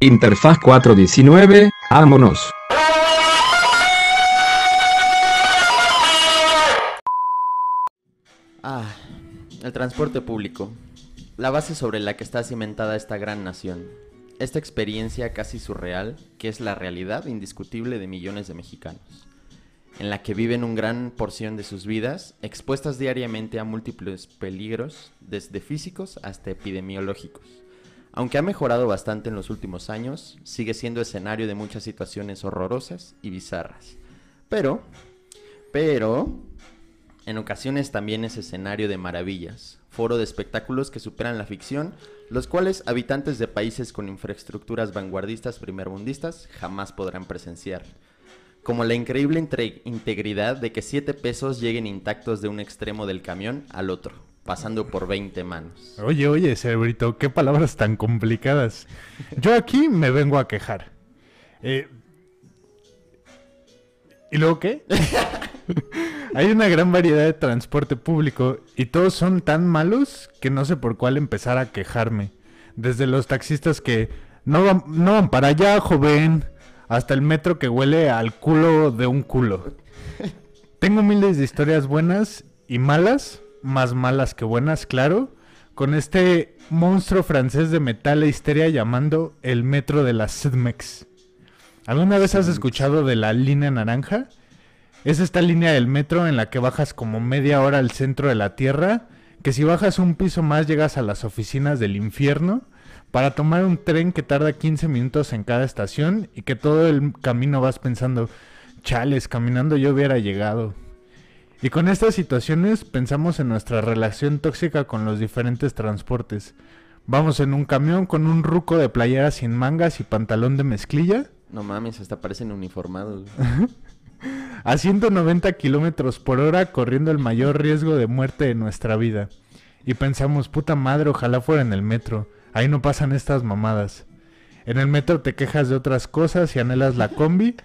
Interfaz 419, vámonos. Ah, el transporte público. La base sobre la que está cimentada esta gran nación. Esta experiencia casi surreal, que es la realidad indiscutible de millones de mexicanos, en la que viven una gran porción de sus vidas, expuestas diariamente a múltiples peligros, desde físicos hasta epidemiológicos. Aunque ha mejorado bastante en los últimos años, sigue siendo escenario de muchas situaciones horrorosas y bizarras. Pero, pero, en ocasiones también es escenario de maravillas, foro de espectáculos que superan la ficción, los cuales habitantes de países con infraestructuras vanguardistas primermundistas jamás podrán presenciar. Como la increíble integridad de que 7 pesos lleguen intactos de un extremo del camión al otro, pasando por 20 manos. Oye, oye, cerebrito, qué palabras tan complicadas. Yo aquí me vengo a quejar. Eh, ¿Y luego qué? Hay una gran variedad de transporte público y todos son tan malos que no sé por cuál empezar a quejarme. Desde los taxistas que no van, no van para allá, joven, hasta el metro que huele al culo de un culo. Tengo miles de historias buenas y malas, más malas que buenas, claro, con este monstruo francés de metal e histeria llamando el metro de la Sidmex. ¿Alguna vez has escuchado de la línea naranja? Es esta línea del metro en la que bajas como media hora al centro de la Tierra, que si bajas un piso más llegas a las oficinas del infierno, para tomar un tren que tarda 15 minutos en cada estación y que todo el camino vas pensando, chales, caminando yo hubiera llegado. Y con estas situaciones pensamos en nuestra relación tóxica con los diferentes transportes. Vamos en un camión con un ruco de playera sin mangas y pantalón de mezclilla No mames, hasta parecen uniformados. a 190 kilómetros por hora corriendo el mayor riesgo de muerte de nuestra vida. Y pensamos, puta madre, ojalá fuera en el metro. Ahí no pasan estas mamadas. En el metro te quejas de otras cosas y anhelas la combi.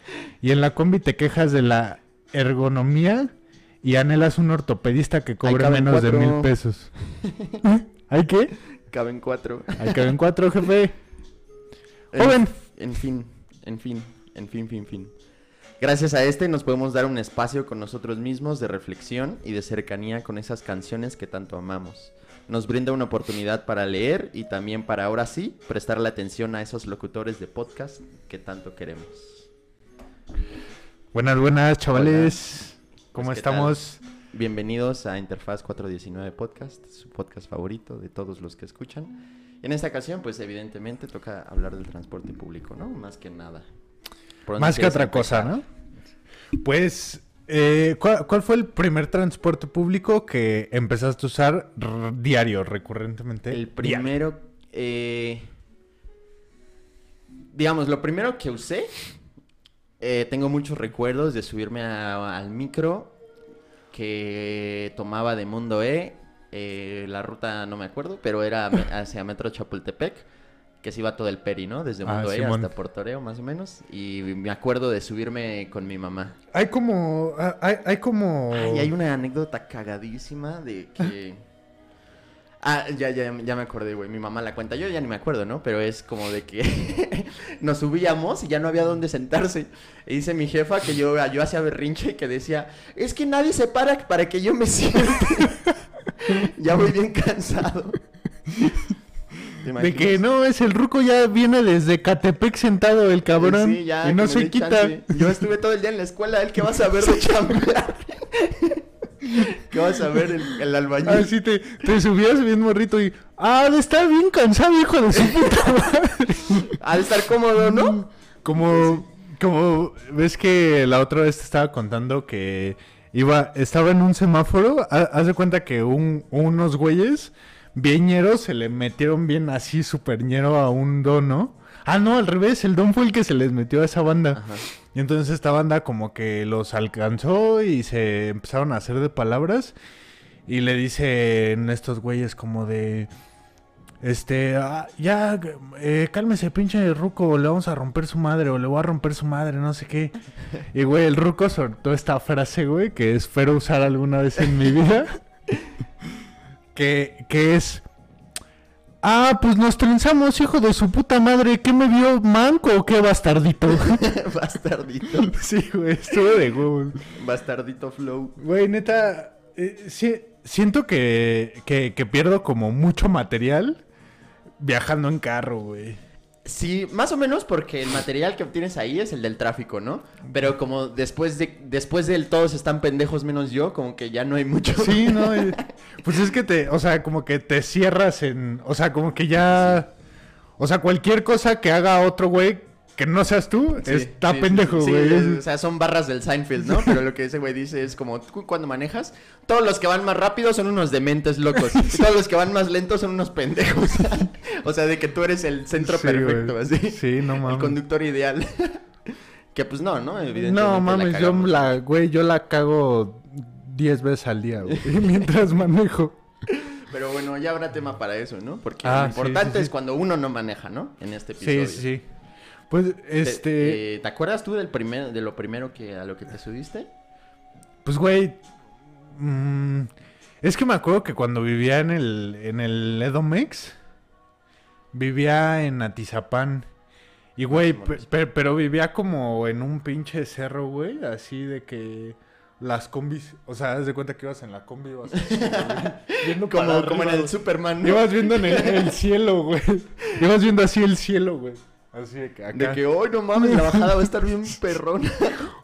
Y en la combi te quejas de la ergonomía y anhelas un ortopedista que cobre menos de mil pesos. ¿Hay qué? Caben cuatro. Ahí caben cuatro, jefe. Joven. En, en fin, en fin, en fin, fin, fin. Gracias a este nos podemos dar un espacio con nosotros mismos de reflexión y de cercanía con esas canciones que tanto amamos. Nos brinda una oportunidad para leer y también para ahora sí prestarle atención a esos locutores de podcast que tanto queremos. Buenas, buenas, chavales. ¿Cómo Pues, ¿qué estamos? Bienvenidos a Interfaz 419 Podcast, su podcast favorito de todos los que escuchan. En esta ocasión, pues evidentemente toca hablar del transporte público, ¿no? Más que nada. ¿Por dónde Más que otra cosa? ¿no? Pues, eh, ¿cuál, cuál fue el primer transporte público que empezaste a usar diario, recurrentemente? El primero, eh, digamos, lo primero que usé, eh, tengo muchos recuerdos de subirme a- al micro que tomaba de Mundo E, eh, la ruta no me acuerdo, pero era hacia Metro Chapultepec, que se iba todo el peri, ¿no? Desde Ah, Mundo E Simón. hasta Portoreo, más o menos, y me acuerdo de subirme con mi mamá. Hay como, ah, hay, hay como... Ay, hay una anécdota cagadísima de que... Ah, ya, ya, ya me acordé, güey. Mi mamá la cuenta. Yo ya ni me acuerdo, ¿no? Pero es como de que nos subíamos y ya no había dónde sentarse. Y dice mi jefa que yo, yo hacía berrinche y que decía, es que nadie se para para que yo me siente. ya voy bien cansado. ¿Te De que no, es el ruco ya viene desde Catepec sentado el cabrón Sí, ya, y no se quita. Yo estuve todo el día en la escuela, él que vas a ver de chambear. ¿Qué vas a ver el, el albañil? Así te, te subías bien morrito y... Ah, de estar bien cansado, hijo de su puta madre. De estar cómodo, ¿no? Como, como ves que la otra vez te estaba contando que iba, estaba en un semáforo, ha- haz de cuenta que un, unos güeyes bien ñeros se le metieron bien así super ñero a un don, ¿no? Ah, no, al revés, el don fue el que se les metió a esa banda. Ajá. Y entonces esta banda como que los alcanzó y se empezaron a hacer de palabras. Y le dicen estos güeyes como de... Este, ah, ya, eh, cálmese, pinche ruco, le vamos a romper su madre o le voy a romper su madre, no sé qué. Y güey, el ruco soltó esta frase, güey, que espero usar alguna vez en mi vida. que, que es, Ah, pues nos trenzamos, hijo de su puta madre. ¿Qué me vio manco o qué bastardito? Bastardito. sí, güey, estuvo de huevos. Bastardito flow. Güey, neta, eh, sí, siento que, que, que pierdo como mucho material viajando en carro, güey. Sí, más o menos porque el material que obtienes ahí es el del tráfico, ¿no? Pero como después de después del todos están pendejos menos yo, como que ya no hay mucho. Sí, no, pues es que te, o sea, como que te cierras en, o sea, como que ya, o sea, cualquier cosa que haga otro güey que no seas tú, Sí, está sí, pendejo, sí, güey. es- o sea, son barras del Seinfeld, ¿no? Pero lo que ese güey dice es como, tú cuando manejas, todos los que van más rápido son unos dementes locos. Y todos los que van más lentos son unos pendejos. o sea, de que tú eres el centro Sí, perfecto, así. Sí, no El mames. conductor ideal. que pues no, ¿no? Evidentemente No la mames, yo la, güey, yo la cago 10 veces al día, güey, mientras manejo. Pero bueno, ya habrá tema para eso, ¿no? Porque Ah, lo sí, importante sí, sí. es cuando uno no maneja, ¿no? En este episodio. Sí, sí, Pues, Te- este, eh, ¿Te acuerdas tú del primer, de lo primero que a lo que te subiste? pues, güey, mm, es que me acuerdo que cuando vivía en el, en el Edomex, vivía en Atizapán. Y, güey, pero vivía como en un pinche cerro, güey, así de que las combis, o sea, haz de cuenta que ibas en la combi, ibas así, viendo Como, como en el. Superman, ¿no? Ibas viendo en el, el cielo, güey. Ibas viendo así el cielo, güey. Así de que acá. De que hoy no mames, la bajada va a estar bien perrón.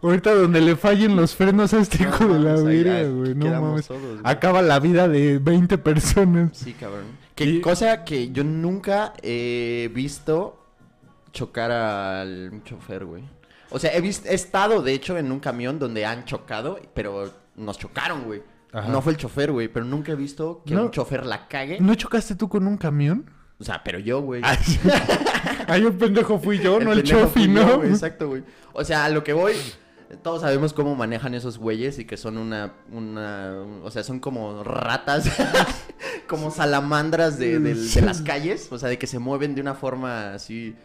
Ahorita donde le fallen los frenos a este No hijo de la vida, güey. No mames. todos, güey. Acaba la vida de 20 personas. Sí, cabrón. Que Y- cosa que yo nunca he visto chocar al chofer, güey. O sea, he, vis- he estado, de hecho, en un camión donde han chocado, pero nos chocaron, güey. Ajá. No fue el chofer, güey, pero nunca he visto que No. un chofer la cague. ¿No chocaste tú con un camión? O sea, pero yo, güey. Ay, un pendejo fui yo, no el chofi, yo, ¿no? güey, exacto, güey. O sea, a lo que voy, todos sabemos cómo manejan esos güeyes y que son una, una, o sea, son como ratas, como salamandras de, de las calles, o sea, de que se mueven de una forma así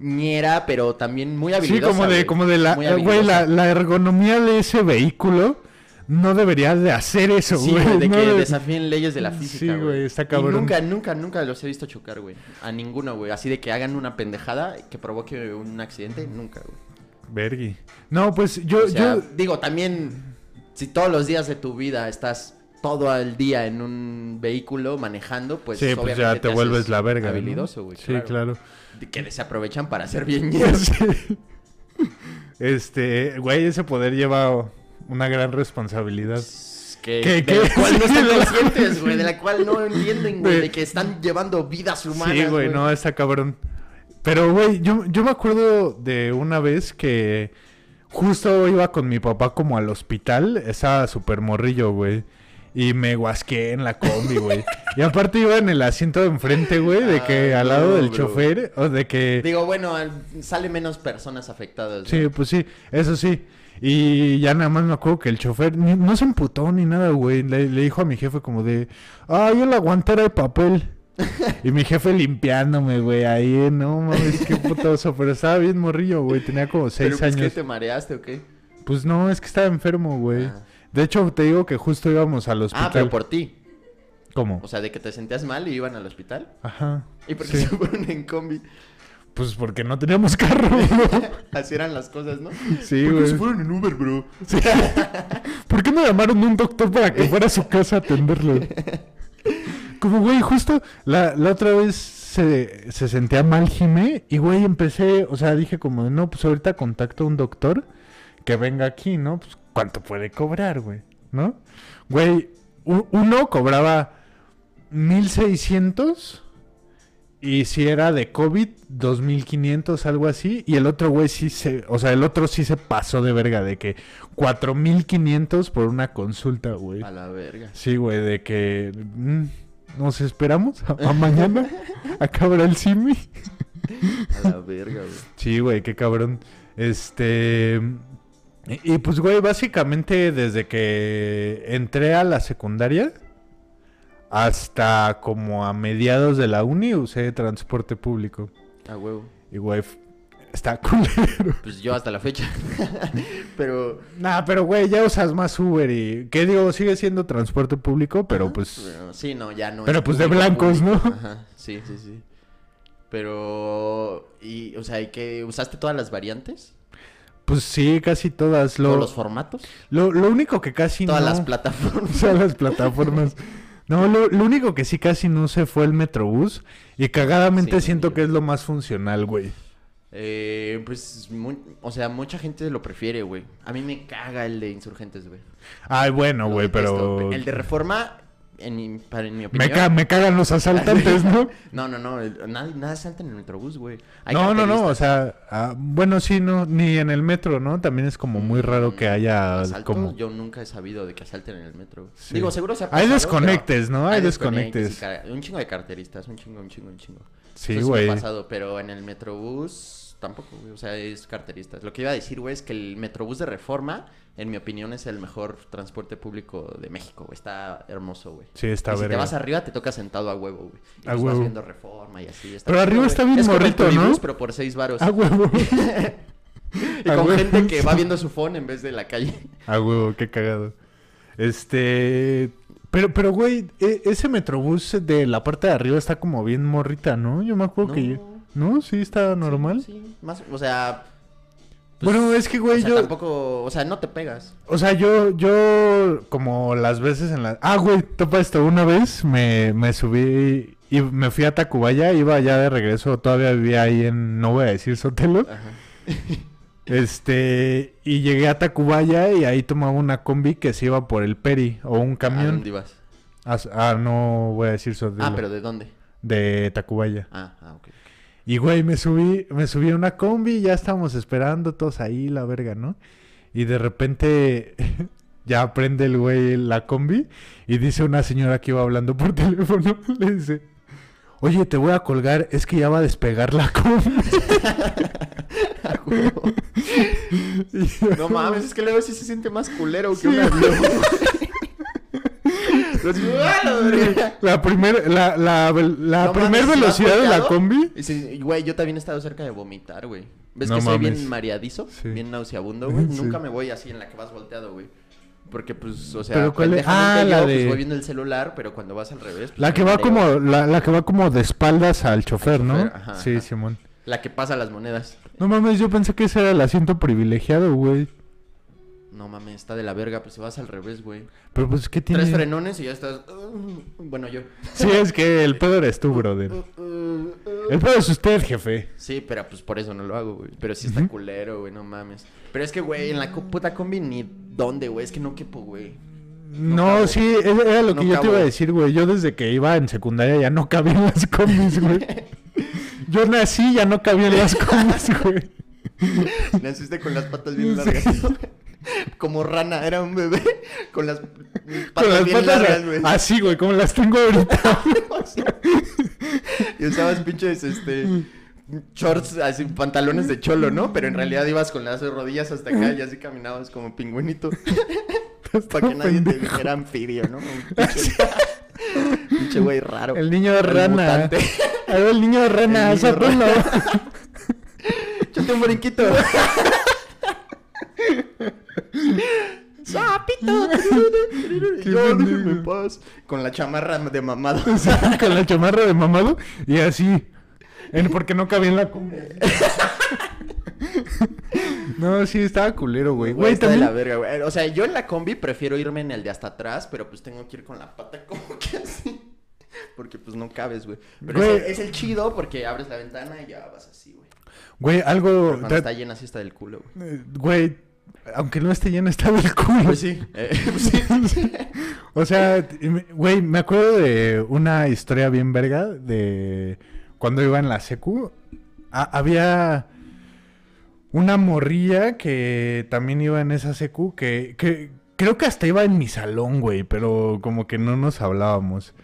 ñera, pero también muy Sí, habilidosa. como de, güey. como de la, güey, la, la ergonomía de ese vehículo no debería de hacer eso, Sí, güey. güey, de no que de- desafíen leyes de la física, Sí, güey, está Y cabrón. nunca, nunca, nunca los he visto chocar, güey. A ninguno, güey. Así de que hagan una pendejada que provoque un accidente, nunca, güey. Vergui. No, pues yo, O sea, yo, digo, también, si todos los días de tu vida estás todo el día en un vehículo manejando, pues sí, pues ya te, vuelves la verga. Habilidoso, güey. Sí, claro. Que se aprovechan para hacer bien. Sí. Este, güey, ese poder lleva una gran responsabilidad. Que, ¿Qué, de qué? la cual no están conscientes, güey. De la cual no entienden, güey. De- que están llevando vidas humanas, Sí, güey, no, está cabrón. Pero, güey, yo, yo me acuerdo de una vez que justo iba con mi papá como al hospital, estaba súper morrillo, güey. Y me guasqué en la combi, güey. y aparte iba en el asiento de enfrente, güey, de que Ay, al lado del bro. chofer, o de que... Digo, bueno, al- sale menos personas afectadas. Sí, pues sí, eso sí. Y ya nada más me acuerdo que el chofer ni- no se emputó ni nada, güey. Le, le dijo a mi jefe como de, ay, yo la guantera de papel. y mi jefe limpiándome, güey, ahí, no mames, qué putoso. Pero estaba bien morrillo, güey, tenía como Pero seis pues, ¿qué, años. te mareaste o qué? Pues no, es que estaba enfermo, güey. Ah. De hecho, te digo que justo íbamos al hospital. Ah, pero por ti. ¿Cómo? O sea, de que te sentías mal y iban al hospital. Ajá. ¿Y por qué Sí. se fueron en combi? Pues porque no teníamos carro, bro. Así eran las cosas, ¿no? Sí, ¿Por qué güey. se fueron en Uber, bro? Sí. ¿Por qué no llamaron a un doctor para que fuera a su casa a atenderlo? Como, güey, justo la, la otra vez se, se sentía mal Jimé y, güey, empecé, o sea, dije como, no, pues ahorita contacto a un doctor que venga aquí, ¿no? Pues, ¿cuánto puede cobrar, güey? ¿No? Güey, uno cobraba 1600 y si era de COVID, 2500, algo así. Y el otro güey sí se, o sea, el otro sí se pasó de verga, de que 4500 por una consulta, güey. A la verga. Sí, güey, de que mm, nos esperamos a, a mañana. Acabará el simi. A la verga, güey. Sí, güey, qué cabrón. Este. Y, y, pues, güey, básicamente desde que entré a la secundaria hasta como a mediados de la uni usé transporte público. A huevo. Y, güey, está culero. Pues yo hasta la fecha. pero. Nah, pero, güey, ya usas más Uber y. ¿Qué digo? Sigue siendo transporte público, pero Ajá, pues. sí, no, ya no. Pero, es pues, de público, blancos, ¿no? Ajá. Sí, sí, sí. Pero, y, o sea, ¿y qué? ¿Usaste todas las variantes? Pues sí, casi todas. Lo, ¿Todos los formatos? lo, lo único que casi Todas no... las plataformas. Todas las plataformas. No, lo, lo único que sí casi no se fue el Metrobús. Y cagadamente Sí, siento yo. que es lo más funcional, güey. Eh, pues, mu- o sea, mucha gente lo prefiere, güey. A mí me caga el de Insurgentes, güey. Ay, bueno, güey, pero... El de Reforma, en mi, para, en mi opinión... Me, ca- me cagan los asaltantes, ¿no? No, no, no. nada, salta en el Metrobús, güey. Hay No, no, no, o sea, ah, bueno, sí, no, ni en el metro, ¿no? También es como muy raro que haya Asaltos, como... Yo nunca he sabido de que asalten en el metro. Sí. Digo, seguro se ha Hay pasado, desconectes, pero- ¿no? Hay desconectes. Un chingo de carteristas, un chingo, un chingo, un chingo. Sí, güey. pasado, pero en el Metrobús tampoco, güey. O sea, es carteristas. Lo que iba a decir, güey, es que el Metrobús de Reforma, en mi opinión, es el mejor transporte público de México, güey. Está hermoso, güey. Sí, está y si te vas arriba, te toca sentado a huevo, güey. Y A pues huevo. vas viendo Reforma y así. Pero chido, arriba güey. está bien es como el morrito, ¿no? Pero por seis varos. A huevo. y a con huevo. gente que va viendo su phone en vez de la calle. A huevo, qué cagado. Este... Pero, pero, güey, e- ese Metrobús de la parte de arriba está como bien morrita, ¿no? Yo me acuerdo que... ¿No? Sí, está normal. Sí, sí, más, o sea... pues, Bueno, es que, güey, o sea, yo... tampoco, o sea, no te pegas. O sea, yo, yo, como las veces en la... Ah, güey, topa esto. Una vez me, me subí y me fui a Tacubaya, iba ya de regreso, todavía vivía ahí en, no voy a decir Sotelo. Ajá. Este, y llegué a Tacubaya y ahí tomaba una combi que se iba por el Peri o un ¿A camión. dónde ibas? Ah, ah, no voy a decir Sotelo. Ah, pero ¿de dónde? De Tacubaya. Ah, ah, ok. Y güey, me subí, me subí a una combi, ya estábamos esperando todos ahí, la verga, ¿no? Y de repente ya prende el güey la combi y dice una señora que iba hablando por teléfono, le dice, oye, te voy a colgar, es que ya va a despegar la combi. No mames, es que luego sí se siente más culero que Sí, un avión. Los- ¡Ah, la verga! La primer, la, la, No primer mames, ¿sí has velocidad de la combi. Sí, güey, yo también he estado cerca de vomitar, güey. ¿Ves No que soy bien mareadizo? Sí. Bien nauseabundo, güey. Sí. Nunca me voy así en la que vas volteado, güey. Porque, pues, o sea, ¿Pero cuál es? Ah, la yo, de- pues, voy viendo el celular, pero cuando vas al revés... pues, La que va mareo. como, la, la que va como de espaldas al chofer, ¿no? chofer, ajá, sí, ajá. Simón. La que pasa las monedas. No mames, yo pensé que ese era el asiento privilegiado, güey. No mames, está de la verga, pues si vas al revés, güey. Pero pues, ¿qué tiene? Tres frenones y ya estás... uh, bueno, yo. Sí, es que el pedo eres tú, brother. El pedo es usted, jefe. Sí, pero pues por eso no lo hago, güey. Pero sí está culero, güey, no mames. Pero es que, güey, en la puta combi ni dónde, güey. Es que no quepo, güey. No, sí, era era lo que No yo te iba a decir, güey. Yo desde que iba en secundaria ya no cabía en las combis, güey. Yo nací ya no cabía en las combis, güey. Naciste con las patas bien Sí. largas. ¿no? Como rana, era un bebé con las patas Con las bien patas largas, güey. así, güey, como las tengo ahorita. Y usabas pinches, este... Shorts, así, pantalones de cholo, ¿no? Pero en realidad ibas con las rodillas hasta acá y así caminabas como pingüinito. Para que nadie te dijera anfibio, ¿no? Pinche, güey raro. El niño de rana. el niño de rana, El niño sáquenlo. Échate un brinquito. Qué yo, déjenme en paz. Con la chamarra de mamado. Sí, con la chamarra de mamado y así. En- porque no cabía en la combi. No, sí, estaba culero, güey. Güey, está de también. la verga, güey. O sea, yo en la combi prefiero irme en el de hasta atrás, pero pues tengo que ir con la pata como que así. Porque pues no cabes, güey. Pero Güey. es el, es el chido porque abres la ventana y ya vas así, güey. Güey, algo. Pero cuando ta- está llena así está del culo, güey. eh, Güey, aunque no esté lleno, está del culo. Pues sí. eh, pues sí. O sea, güey, me acuerdo de una historia bien verga de cuando iba en la secu. Ha- había una morrilla que también iba en esa secu que, que creo que hasta iba en mi salón, güey, pero como que no nos hablábamos.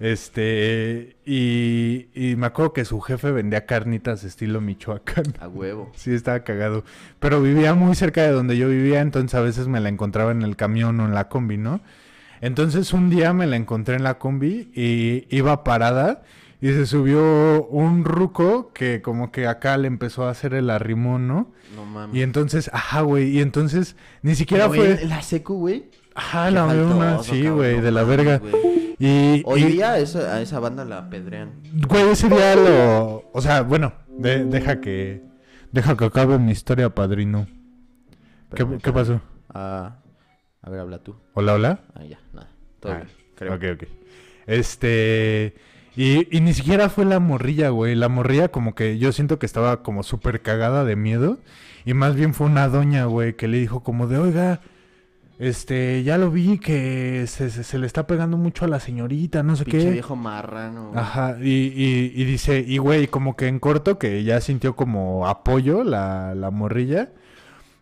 Este, y, y me acuerdo que su jefe vendía carnitas estilo Michoacán. A huevo. Sí, estaba cagado. Pero vivía muy cerca de donde yo vivía, entonces a veces me la encontraba en el camión o en la combi, ¿no? Entonces un día me la encontré en la combi y iba parada y se subió un ruco que como que acá le empezó a hacer el arrimón, ¿no? No mames. Y entonces, ajá, güey, y entonces ni siquiera fue... La secu, güey. Ajá, la una, sí, güey, no de la verga. güey. Y, Hoy y- día esa- a esa banda la apedrean. Güey, ese día lo... O sea, bueno, de- deja que... Deja que acabe mi historia, padrino. ¿Qué, pasó? Ah, a ver, habla tú. ¿Hola, hola? Ah, ya, nada. Todo Ah, bien, creo. Ok, ok. Este... Y, y ni siquiera fue la morrilla, güey. La morrilla como que yo siento que estaba como súper cagada de miedo. Y más bien fue una doña, güey, que le dijo como de, oiga, este, ya lo vi que se, se- se le está pegando mucho a la señorita, no sé Pinche qué. viejo marrano. Ajá, y, y, y dice, y güey, como que en corto, que ya sintió como apoyo la, la morrilla.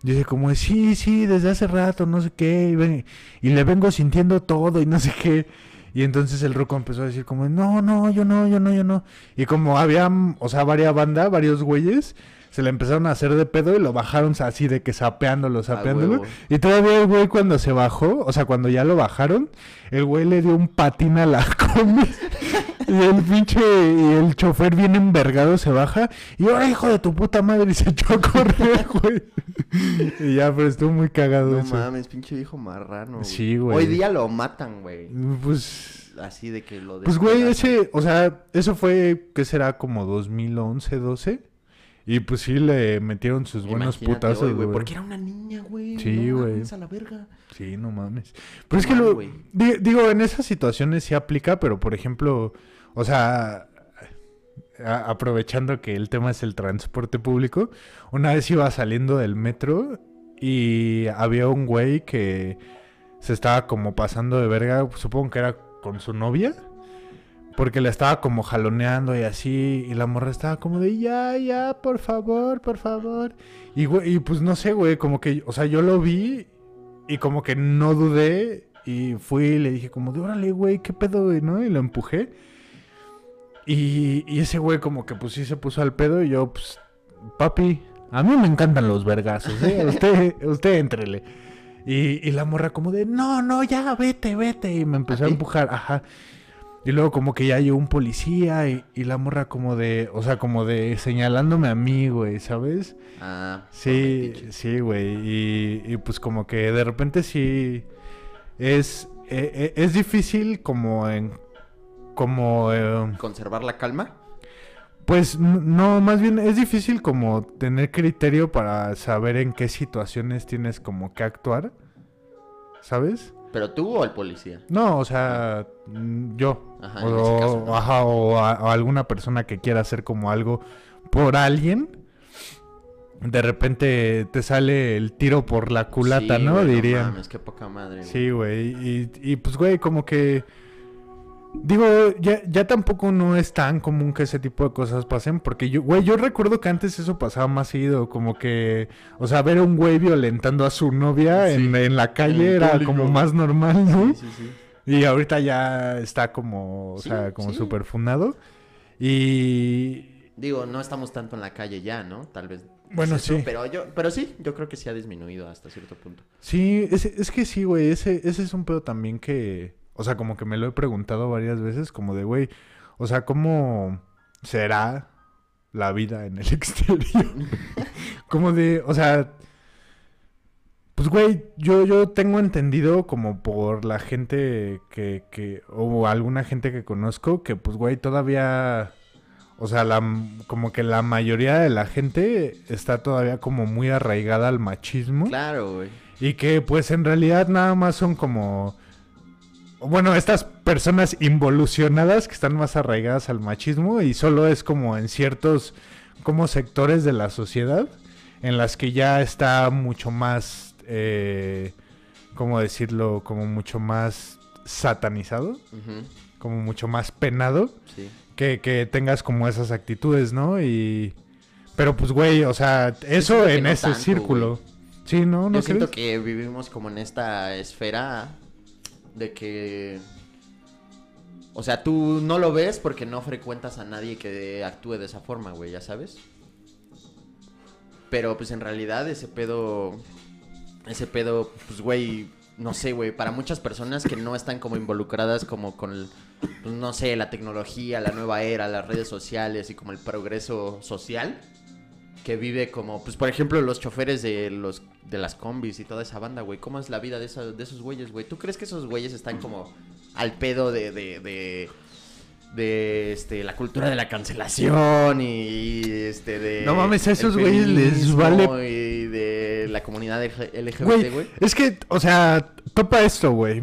Dice como, sí, sí, desde hace rato, no sé qué, y, ven- y le vengo sintiendo todo y no sé qué. Y entonces el ruco empezó a decir como, no, no, yo no, yo no, yo no. Y como había, o sea, varias banda, varios güeyes, se le empezaron a hacer de pedo y lo bajaron así de que sapeándolo, sapeándolo. Y todavía el güey cuando se bajó, o sea, cuando ya lo bajaron, el güey le dio un patín a la combi. y el pinche, y el chofer bien envergado se baja. Y ahora hijo de tu puta madre, y se echó a correr, güey. y ya, pero estuvo muy cagado No eso. mames, pinche viejo marrano. Sí, güey. Hoy día lo matan, güey. Pues, Así de que lo pues güey, ese, o sea, eso fue, ¿qué será? Como 2011, 12. Y pues sí le metieron sus buenos Imagínate putazos, güey. Porque era una niña, güey. Sí, No güey. mames, a la verga. Sí, no mames. Pero es que Mal, lo... di- digo, en esas situaciones sí aplica, pero por ejemplo, o sea, a- aprovechando que el tema es el transporte público, una vez iba saliendo del metro y había un güey que se estaba como pasando de verga, supongo que era con su novia. Porque le estaba como jaloneando y así, y la morra estaba como de, ya, ya, por favor, por favor. Y, güey, y pues no sé, güey, como que, o sea, yo lo vi y como que no dudé y fui y le dije como de, órale, güey, ¿qué pedo, güey, no? Y lo empujé. Y, y ese güey como que pues sí se puso al pedo y yo, pues, papi, a mí me encantan los vergazos, ¿eh? Usted, usted entrele. Y, y la morra como de, no, no, ya, vete, vete. Y me empezó a, ¿A empujar, ajá. Y luego como que ya llegó un policía y, y la morra como de, o sea, como de señalándome a mí, güey, ¿sabes? Ah, Sí, sí, güey. Y, y pues como que de repente sí es, eh, eh, es difícil como en... Como... eh, Conservar la calma. pues no, más bien es difícil como tener criterio para saber en qué situaciones tienes como que actuar. ¿Sabes? ¿Pero tú o el policía? No, o sea, yo. Ajá, o, en ese caso, ¿no? ajá, o a- alguna persona que quiera hacer como algo por alguien. De repente te sale el tiro por la culata, Sí, ¿no? güey, mames, qué poca madre. güey. Sí, güey. Y, y pues, güey, como que... Digo, ya, ya tampoco no es tan común que ese tipo de cosas pasen, porque yo, güey, yo recuerdo que antes eso pasaba más seguido, como que, o sea, ver a un güey violentando a su novia Sí, en, en la calle en era público. como más normal, ¿no? Sí, sí, sí. Y ahorita ya está como, o Sí, sea, como sí. súper fundado. Y... Digo, no estamos tanto en la calle ya, ¿no? Tal vez. Bueno, eso, sí. Pero, yo, pero sí, yo creo que sí ha disminuido hasta cierto punto. Sí, es, es que sí, güey, ese, ese es un pedo también que, o sea, como que me lo he preguntado varias veces, como de, güey, o sea, ¿cómo será la vida en el exterior? como de, o sea, pues, güey, yo, yo tengo entendido como por la gente que, que, o alguna gente que conozco, que pues, güey, todavía... O sea, la, como que la mayoría de la gente está todavía como muy arraigada al machismo. Claro, güey. Y que pues en realidad nada más son como... Bueno, estas personas involucionadas que están más arraigadas al machismo y solo es como en ciertos como sectores de la sociedad en las que ya está mucho más, eh, ¿cómo decirlo? Como mucho más satanizado, como mucho más penado Sí. que, que tengas como esas actitudes, ¿no? Y... Pero pues, güey, o sea, eso en no ese tanto, círculo. Sí, ¿no? ¿No Yo siento que vivimos como en esta esfera de que... O sea, tú no lo ves porque no frecuentas a nadie que actúe de esa forma, güey, ya sabes. Pero pues en realidad ese pedo... Ese pedo, pues güey, no sé, güey, para muchas personas que no están como involucradas como con, pues, no sé, la tecnología, la nueva era, las redes sociales y como el progreso social, que vive como, pues por ejemplo, los choferes de los de las combis y toda esa banda, güey. ¿Cómo es la vida de, de esos güeyes, güey? ¿Tú crees que esos güeyes están como al pedo de, de, de, este, la cultura de la cancelación y, este, de... No mames, a esos güeyes les vale- Y de la comunidad LGBT, Güey, es que, o sea, topa esto, güey.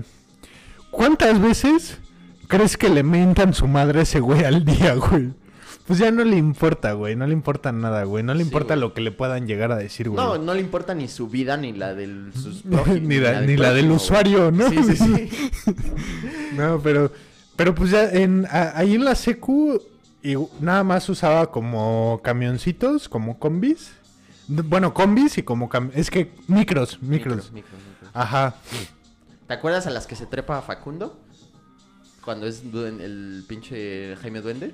¿Cuántas veces crees que le mentan su madre a ese güey al día, güey? Pues ya no le importa, güey. No le importa nada, güey. No le Sí, importa güey. lo que le puedan llegar a decir, güey. No, no le importa ni su vida ni la del sus Ni la- del ni la del usuario, güey. ¿no? Sí, sí, sí. No, pero, pero pues ya en, a- ahí en la secu y nada más usaba como camioncitos, como combis. Bueno, combis y como cam- es que micros, micros. Micros, micros, micros. Ajá. ¿Te acuerdas a las que se trepa Facundo? Cuando es el pinche Jaime Duende.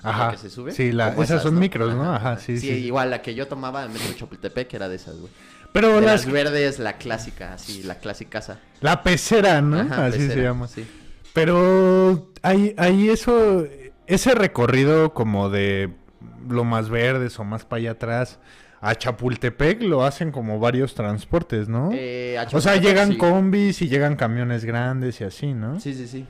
Ajá. La que se sube. Sí, la- esas son micros, ¿no? Ajá, sí, sí. igual la que yo tomaba en Metro Chapultepec era de esas, güey. Pero De las, las verdes, la clásica, así, la clásica. la pecera, ¿no? Ajá, Así se llama. Sí. Pero ahí, ahí eso, ese recorrido como de lo más verdes o más para allá atrás a Chapultepec lo hacen como varios transportes, ¿no? Eh, o sea, llegan sí. combis y llegan camiones grandes y así, ¿no? Sí, Sí, sí,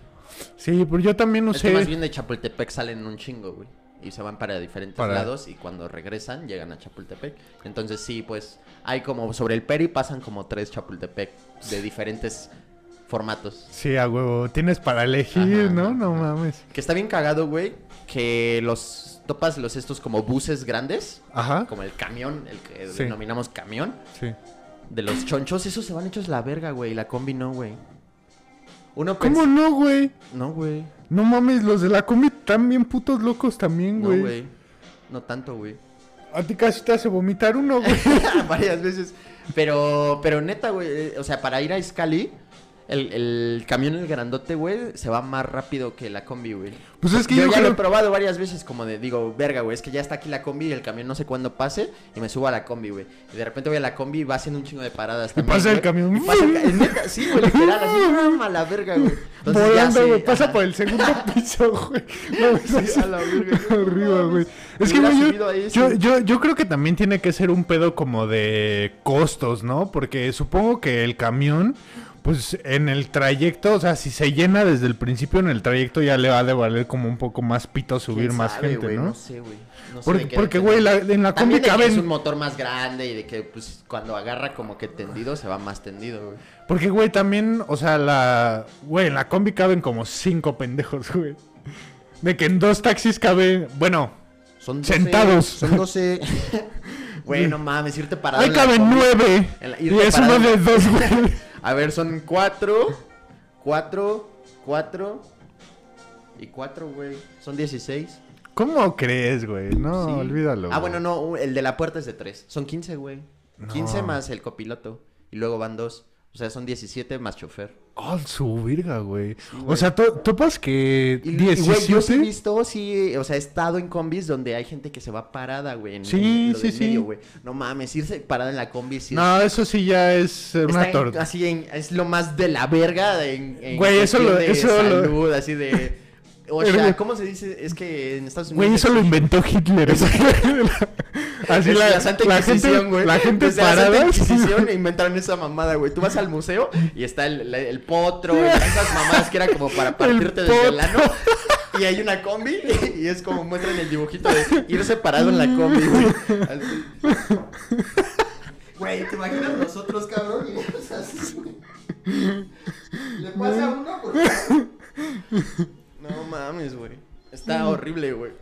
sí. pues yo también Es que usé... más bien de Chapultepec salen un chingo, güey. Y se van para diferentes Para- lados y cuando regresan llegan a Chapultepec. Entonces sí, pues hay como sobre el Peri pasan como tres Chapultepec de diferentes formatos. Sí, a huevo. Tienes para elegir, Ajá, ¿no? No mames. Que está bien cagado, güey, que los topas los estos como buses grandes, Ajá. como el camión, el que Sí. denominamos camión, Sí. de los chonchos, esos se van hechos la verga, güey, la combi no, güey. Uno ¿Cómo no, güey? No, güey. No mames, los de la combi están bien putos locos también, No, güey. güey. No tanto, güey. a ti casi te hace vomitar uno, güey. Varias veces. Pero, pero neta, güey. eh, O sea, para ir a Iscali, el, el camión, el grandote, güey, se va más rápido que la combi, güey. Pues es que yo, yo, ya lo he probado varias veces, como de, digo, verga, güey, es que ya está aquí la combi y el camión no sé cuándo pase y me subo a la combi, güey. Y de repente voy a la combi y va haciendo un chingo de paradas también. pasa el camión. Y pasa el ca- es neta, sí, güey, literal, así, ¡pum! a la verga, güey. Entonces, Volando, güey. Pasa ajá. por el segundo piso, güey. No, Sí, a la verga. Arriba, güey. Es que, güey, yo, ese. yo, yo, yo creo que también tiene que ser un pedo como de costos, ¿no? Porque supongo que el camión, pues en el trayecto, o sea, si se llena desde el principio en el trayecto ya le va a de valer como un poco más pito subir ¿Quién más sabe, gente, güey? ¿no? No sé, güey. No sé Porque, güey, la- en la combi que es un caben... motor más grande y de que, pues, cuando agarra como que tendido, se va más tendido, güey. Porque, güey, también, o sea, la... Güey, en la combi caben como cinco pendejos, güey. De que en dos taxis cabe... Bueno, Son Sentados. Son 12. Güey, no mames, irte parado. ahí caben nueve. Y es uno de dos, güey. A ver, son cuatro. Cuatro. Cuatro. Y cuatro, güey. Son 16. ¿Cómo crees, güey? No, Sí. olvídalo. Ah, güey. bueno, no. El de la puerta es de tres. Son 15, güey. No. 15 más el copiloto. Y luego van dos. O sea, son 17 más chofer. Oh, su virga, güey. o güey. sea, to- topas que Y, y, güey, yo sí he 17. visto, sí, o sea, he estado en combis donde hay gente que se va parada, güey. En, Sí, en lo sí, del sí. medio, güey. No mames, irse parada en la combi sí No, eso sí ya es una está en- torta. así en- es lo más de la verga en, Güey, eso lo- de eso lo- salud, así de o sea. ¿cómo se dice? Es que en Estados Unidos Güey, eso lo inventó Hitler. Así la, la, Santa la Inquisición, gente, güey. la gente la parada. Santa Inquisición inventaron esa mamada, güey. Tú vas al museo y está el, la- el potro, y esas mamadas que eran como para partirte desde el ano. Y hay una combi y es como muestran el dibujito de ir separado en la combi, güey. Güey, ¿te imaginas nosotros, cabrón? Le pasa a uno, por favor? No mames, güey. Está horrible, güey.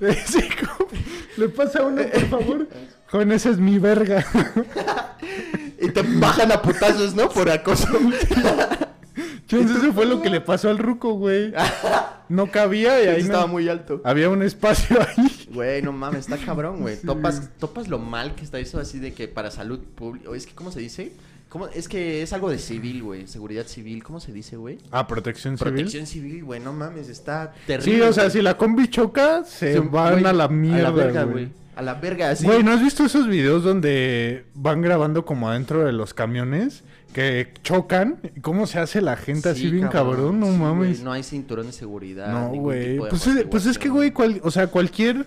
Le pasa a uno, por favor. Joven, esa es mi verga. Y te bajan a putazos, ¿no? Por acoso. Entonces, eso fue lo que le pasó al ruco, güey. No cabía y ahí estaba muy alto. había un espacio ahí. Güey, no mames, está cabrón, güey. Sí. Topas, topas lo mal que está eso así de que para salud pública. Es que, ¿cómo se dice? ¿Cómo? Es que es algo de civil, güey. Seguridad civil. ¿Cómo se dice, güey? Ah, protección civil. Protección civil, güey. No mames, está terrible. Sí, o sea, güey. si la combi choca, se van güey, a la mierda, A la verga, güey. güey. A la verga, así. Güey, ¿no has visto esos videos donde van grabando como adentro de los camiones? Que chocan. ¿Y ¿Cómo se hace la gente así Sí, bien cabrón? No Sí, mames. No hay cinturón de seguridad. No, güey. Pues, es- pues es que, güey, o sea, cualquier...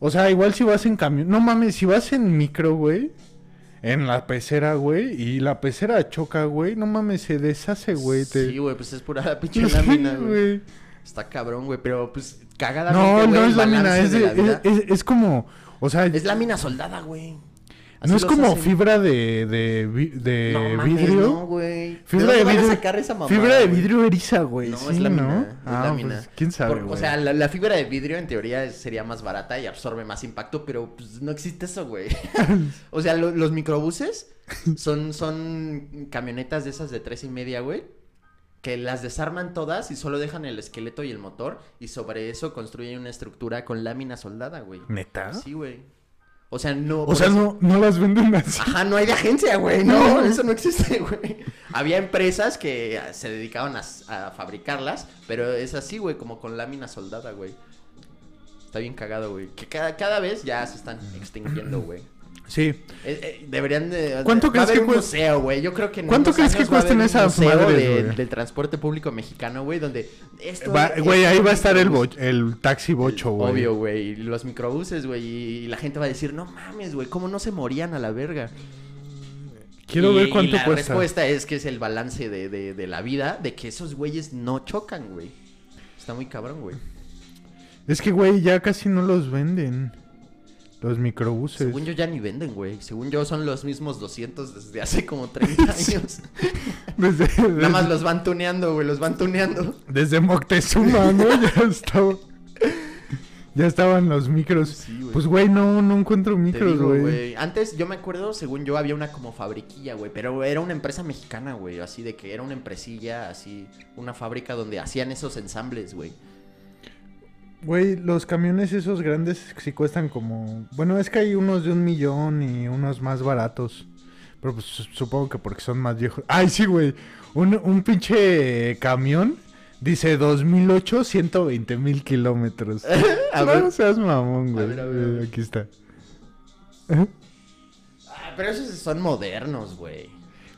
O sea, igual si vas en camión... No mames, si vas en micro, güey. En la pecera, güey, y la pecera choca, güey. No mames, se deshace, güey. te- Sí, güey, pues es pura pinche lámina, güey. Está cabrón, güey, pero pues cagadamente, No, no es lámina, es, de de- la es, es- es como, o sea, Es lámina soldada, güey. Así no es como hacen. fibra de, de, vi- de No mames, vidrio. no, güey. Fibra ¿De de dónde van a vidrio. sacar esa mamada, fibra de vidrio eriza, güey. No, sí, es lámina. ¿no? Es Ah, lámina. pues, quién sabe, Por- o sea, la, la fibra de vidrio en teoría sería más barata y absorbe más impacto, pero pues no existe eso, güey. o sea, lo- los microbuses son, son camionetas de esas de tres y media, güey. Que las desarman todas y solo dejan el esqueleto y el motor. Y sobre eso construyen una estructura con lámina soldada, güey. ¿Neta? Sí, güey. O sea, no. o sea, eso- no, no las venden así. Ajá, no hay de agencia, güey. No, eso no existe, güey. Había empresas que ah, se dedicaban a, a fabricarlas, pero es así, güey, como con lámina soldada, güey. Está bien cagado, güey. Que cada, cada vez ya se están extinguiendo, güey. Sí. Eh, eh, deberían de. ¿Cuánto va a crees haber que un museo, güey. Yo creo que en ¿Cuánto crees que cuesten esas madres, de- güey? del transporte público mexicano, güey, donde esto Va- es- Güey, ahí va a estar el, bo- el taxi bocho, güey. Obvio, güey. y Los microbuses, güey. Y la gente va a decir, no mames, güey, ¿cómo no se morían a la verga? Quiero Y- ver y cuánto la cuesta. respuesta es que es el balance de, de- de la vida, de que esos güeyes no chocan, güey. Está muy cabrón, güey. Es que, güey, ya casi no los venden. Los microbuses. Según yo ya ni venden, güey. Según yo son los mismos 200 desde hace como 30 años. Desde, Nada más los van tuneando, güey, los van tuneando. desde Moctezuma, ¿no? Ya estaba. Ya estaban los micros. Sí, güey. Pues, güey, no, no encuentro micros, digo, güey. güey. Antes yo me acuerdo, según yo, había una como fabriquilla, güey. Pero era una empresa mexicana, güey. Así de que era una empresilla, así. Una fábrica donde hacían esos ensambles, güey. Güey, los camiones esos grandes sí cuestan como... Bueno, es que hay unos de un millón y unos más baratos. Pero pues su- supongo que porque son más viejos. Ay, sí, güey. Un, un pinche camión dice 2008, 120 mil kilómetros. A no ver. seas mamón, güey. ver, a ver, a ver. Aquí está. Ah, pero esos son modernos, güey.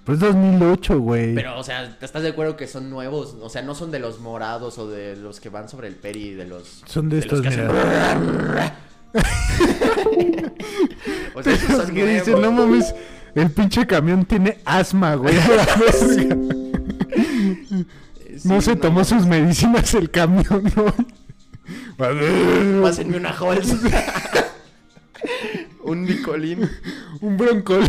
Pues 2008, güey. Pero, o sea, ¿te estás de acuerdo que son nuevos? O sea, no son de los morados o de los que van sobre el peri, de los... Son de los estos, que hacen- mira. O sea, esos son nuevos. no mames, el pinche camión tiene asma, güey. a la verga". Sí, no se tomó sus medicinas el camión, ¿no? Pásenme una Halls. Un Nicolín. Un broncolín.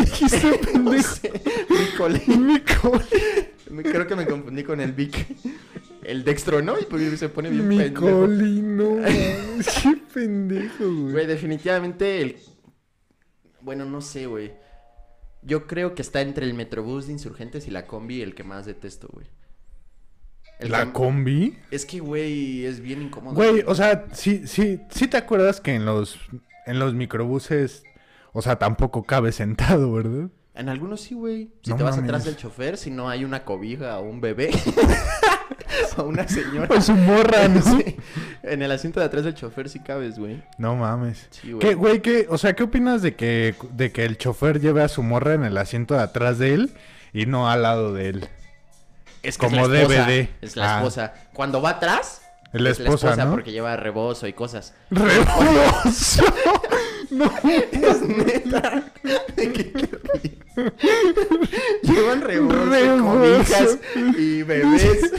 Esa madre, ¿Un qué dijiste, no pendejo? sé, micolín. Me- Creo que me confundí con el Vic. El Dextro, ¿no? Y pues se pone bien pendejo. Micolín, no Qué pendejo, Güey, güey. definitivamente el... Bueno, no sé, güey. Yo creo que está entre el Metrobús de Insurgentes y la Combi el que más detesto, güey. El ¿La que- combi? Es que, güey, es bien incómodo. Güey, o sea, sí, sí, sí te acuerdas que en los, en los microbuses, o sea, tampoco cabe sentado, ¿verdad? En algunos sí, güey. Si No te vas mames. atrás del chofer, si no hay una cobija o un bebé. o una señora. Pues su morra, ¿no? Sí. En el asiento de atrás del chofer sí cabes, güey. No mames. Sí, güey. ¿Qué, güey, qué, o sea, qué opinas de que, de que el chofer lleve a su morra en el asiento de atrás de él y no al lado de él? Es que como es la esposa. DVD. Es la Ah. esposa. Cuando va atrás, La es esposa, ¿no? porque lleva rebozo y cosas. ¡Rebozo! no. Es neta. Llevan rebozo, Rebozo. y bebés.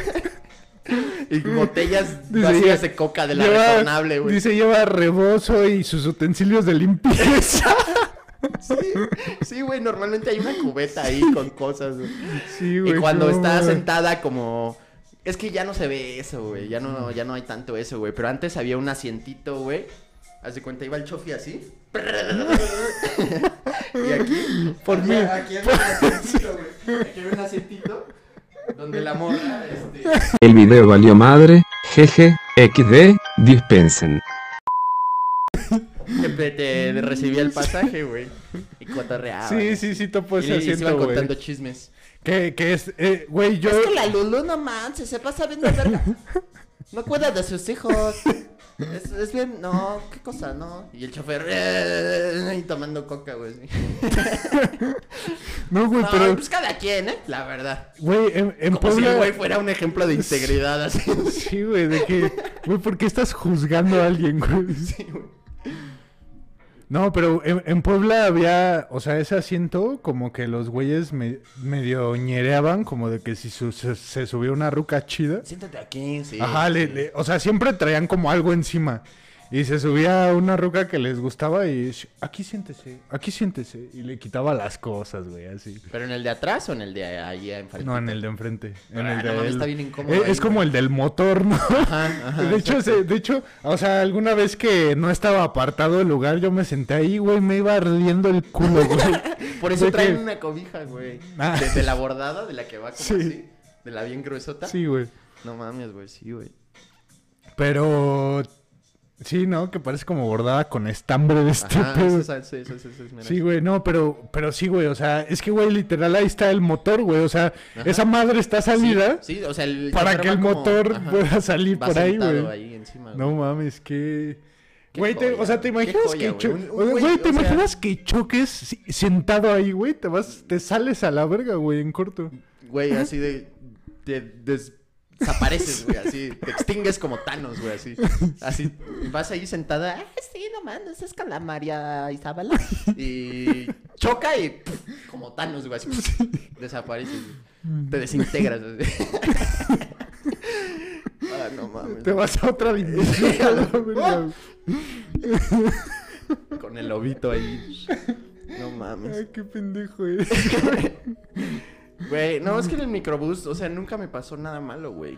y botellas vacías de coca de la lleva- retornable, güey. Dice, lleva rebozo y sus utensilios de limpieza. Sí, sí, güey, normalmente hay una cubeta ahí con cosas. güey. sí, Y güey. cuando no, está sentada como... Es que ya no se ve eso, güey. Ya no, ya no hay tanto eso, güey. Pero antes había un asientito, güey. Haz de cuenta, iba el chofi así. y aquí... Por mí. Aquí había un asientito, güey. Aquí había un asientito donde la morra, este... El video valió madre, jeje, XD, dispensen. Siempre te recibía el pasaje, güey. Y cotorreaba. Sí, sí, sí, topo Y, ese le- y se iban asiento, contando chismes. Que, que es, eh, güey, yo... Es que la Lulu no manches, se pasa viendo verga. No cuida de sus hijos. Es, es bien, no, qué cosa, no. Y el chofer, eh, y tomando coca, güey. No, güey, No, pero, pues cada quien, ¿eh? La verdad. güey, en, en Como si el güey fuera un ejemplo de integridad, así. Sí, güey, de que, güey, ¿por qué estás juzgando a alguien, güey? Sí, güey. No, pero en, en Puebla había, o sea, ese asiento como que los güeyes me- medio ñereaban, como de que si su- se, se subía una ruca chida. Siéntate aquí, sí. Ajá, le- o sea, siempre traían como algo encima. Y se subía una ruca que les gustaba y "Sh, aquí siéntese, aquí siéntese. Y le quitaba las cosas, güey, así. ¿Pero en el de atrás o en el de ahí enfrente? No, en el de enfrente. En Ah, el no de mames, él. está bien incómodo Es, ahí, es como güey. el del motor, ¿no? Ajá, ajá. de hecho, se- de hecho, o sea, alguna vez que no estaba apartado el lugar, yo me senté ahí, güey, me iba ardiendo el culo, güey. Por eso de traen que- una cobija, güey. Ah. De, de la bordada, de la que va como Sí. así. De la bien gruesota. Sí, güey. No mames, güey, sí, güey. Pero sí, ¿no? Que parece como bordada con estambre de este Ajá, pedo. eso, es- eso, es- eso es- mira. Sí, güey, no, pero, pero sí, güey, o sea, es que, güey, literal ahí está el motor, güey, o sea, Ajá. esa madre está salida Sí, sí, o sea, el para que el como- motor ajá, pueda salir va por ahí, güey. ahí encima, güey. No mames, que... Güey, te- o sea, ¿te imaginas joya, que güey. ¿te sea- imaginas que choques sentado ahí, güey? Te vas, te sales a la verga, güey, en corto. Güey, así de. Te des- desapareces, güey, así. Te extingues como Thanos, güey, así. Así. Vas ahí sentada. Ah, sí, no mames, es con la María Isabel. Y choca y. pff, como Thanos, güey, así. Desapareces, güey. Te desintegras. así. ah, no mames. Te vas a otra dimensión, a la verga, güey. Con el lobito ahí. No mames. Ay, qué pendejo eres. Güey, no, es que en el microbús, o sea, nunca me pasó nada malo, güey.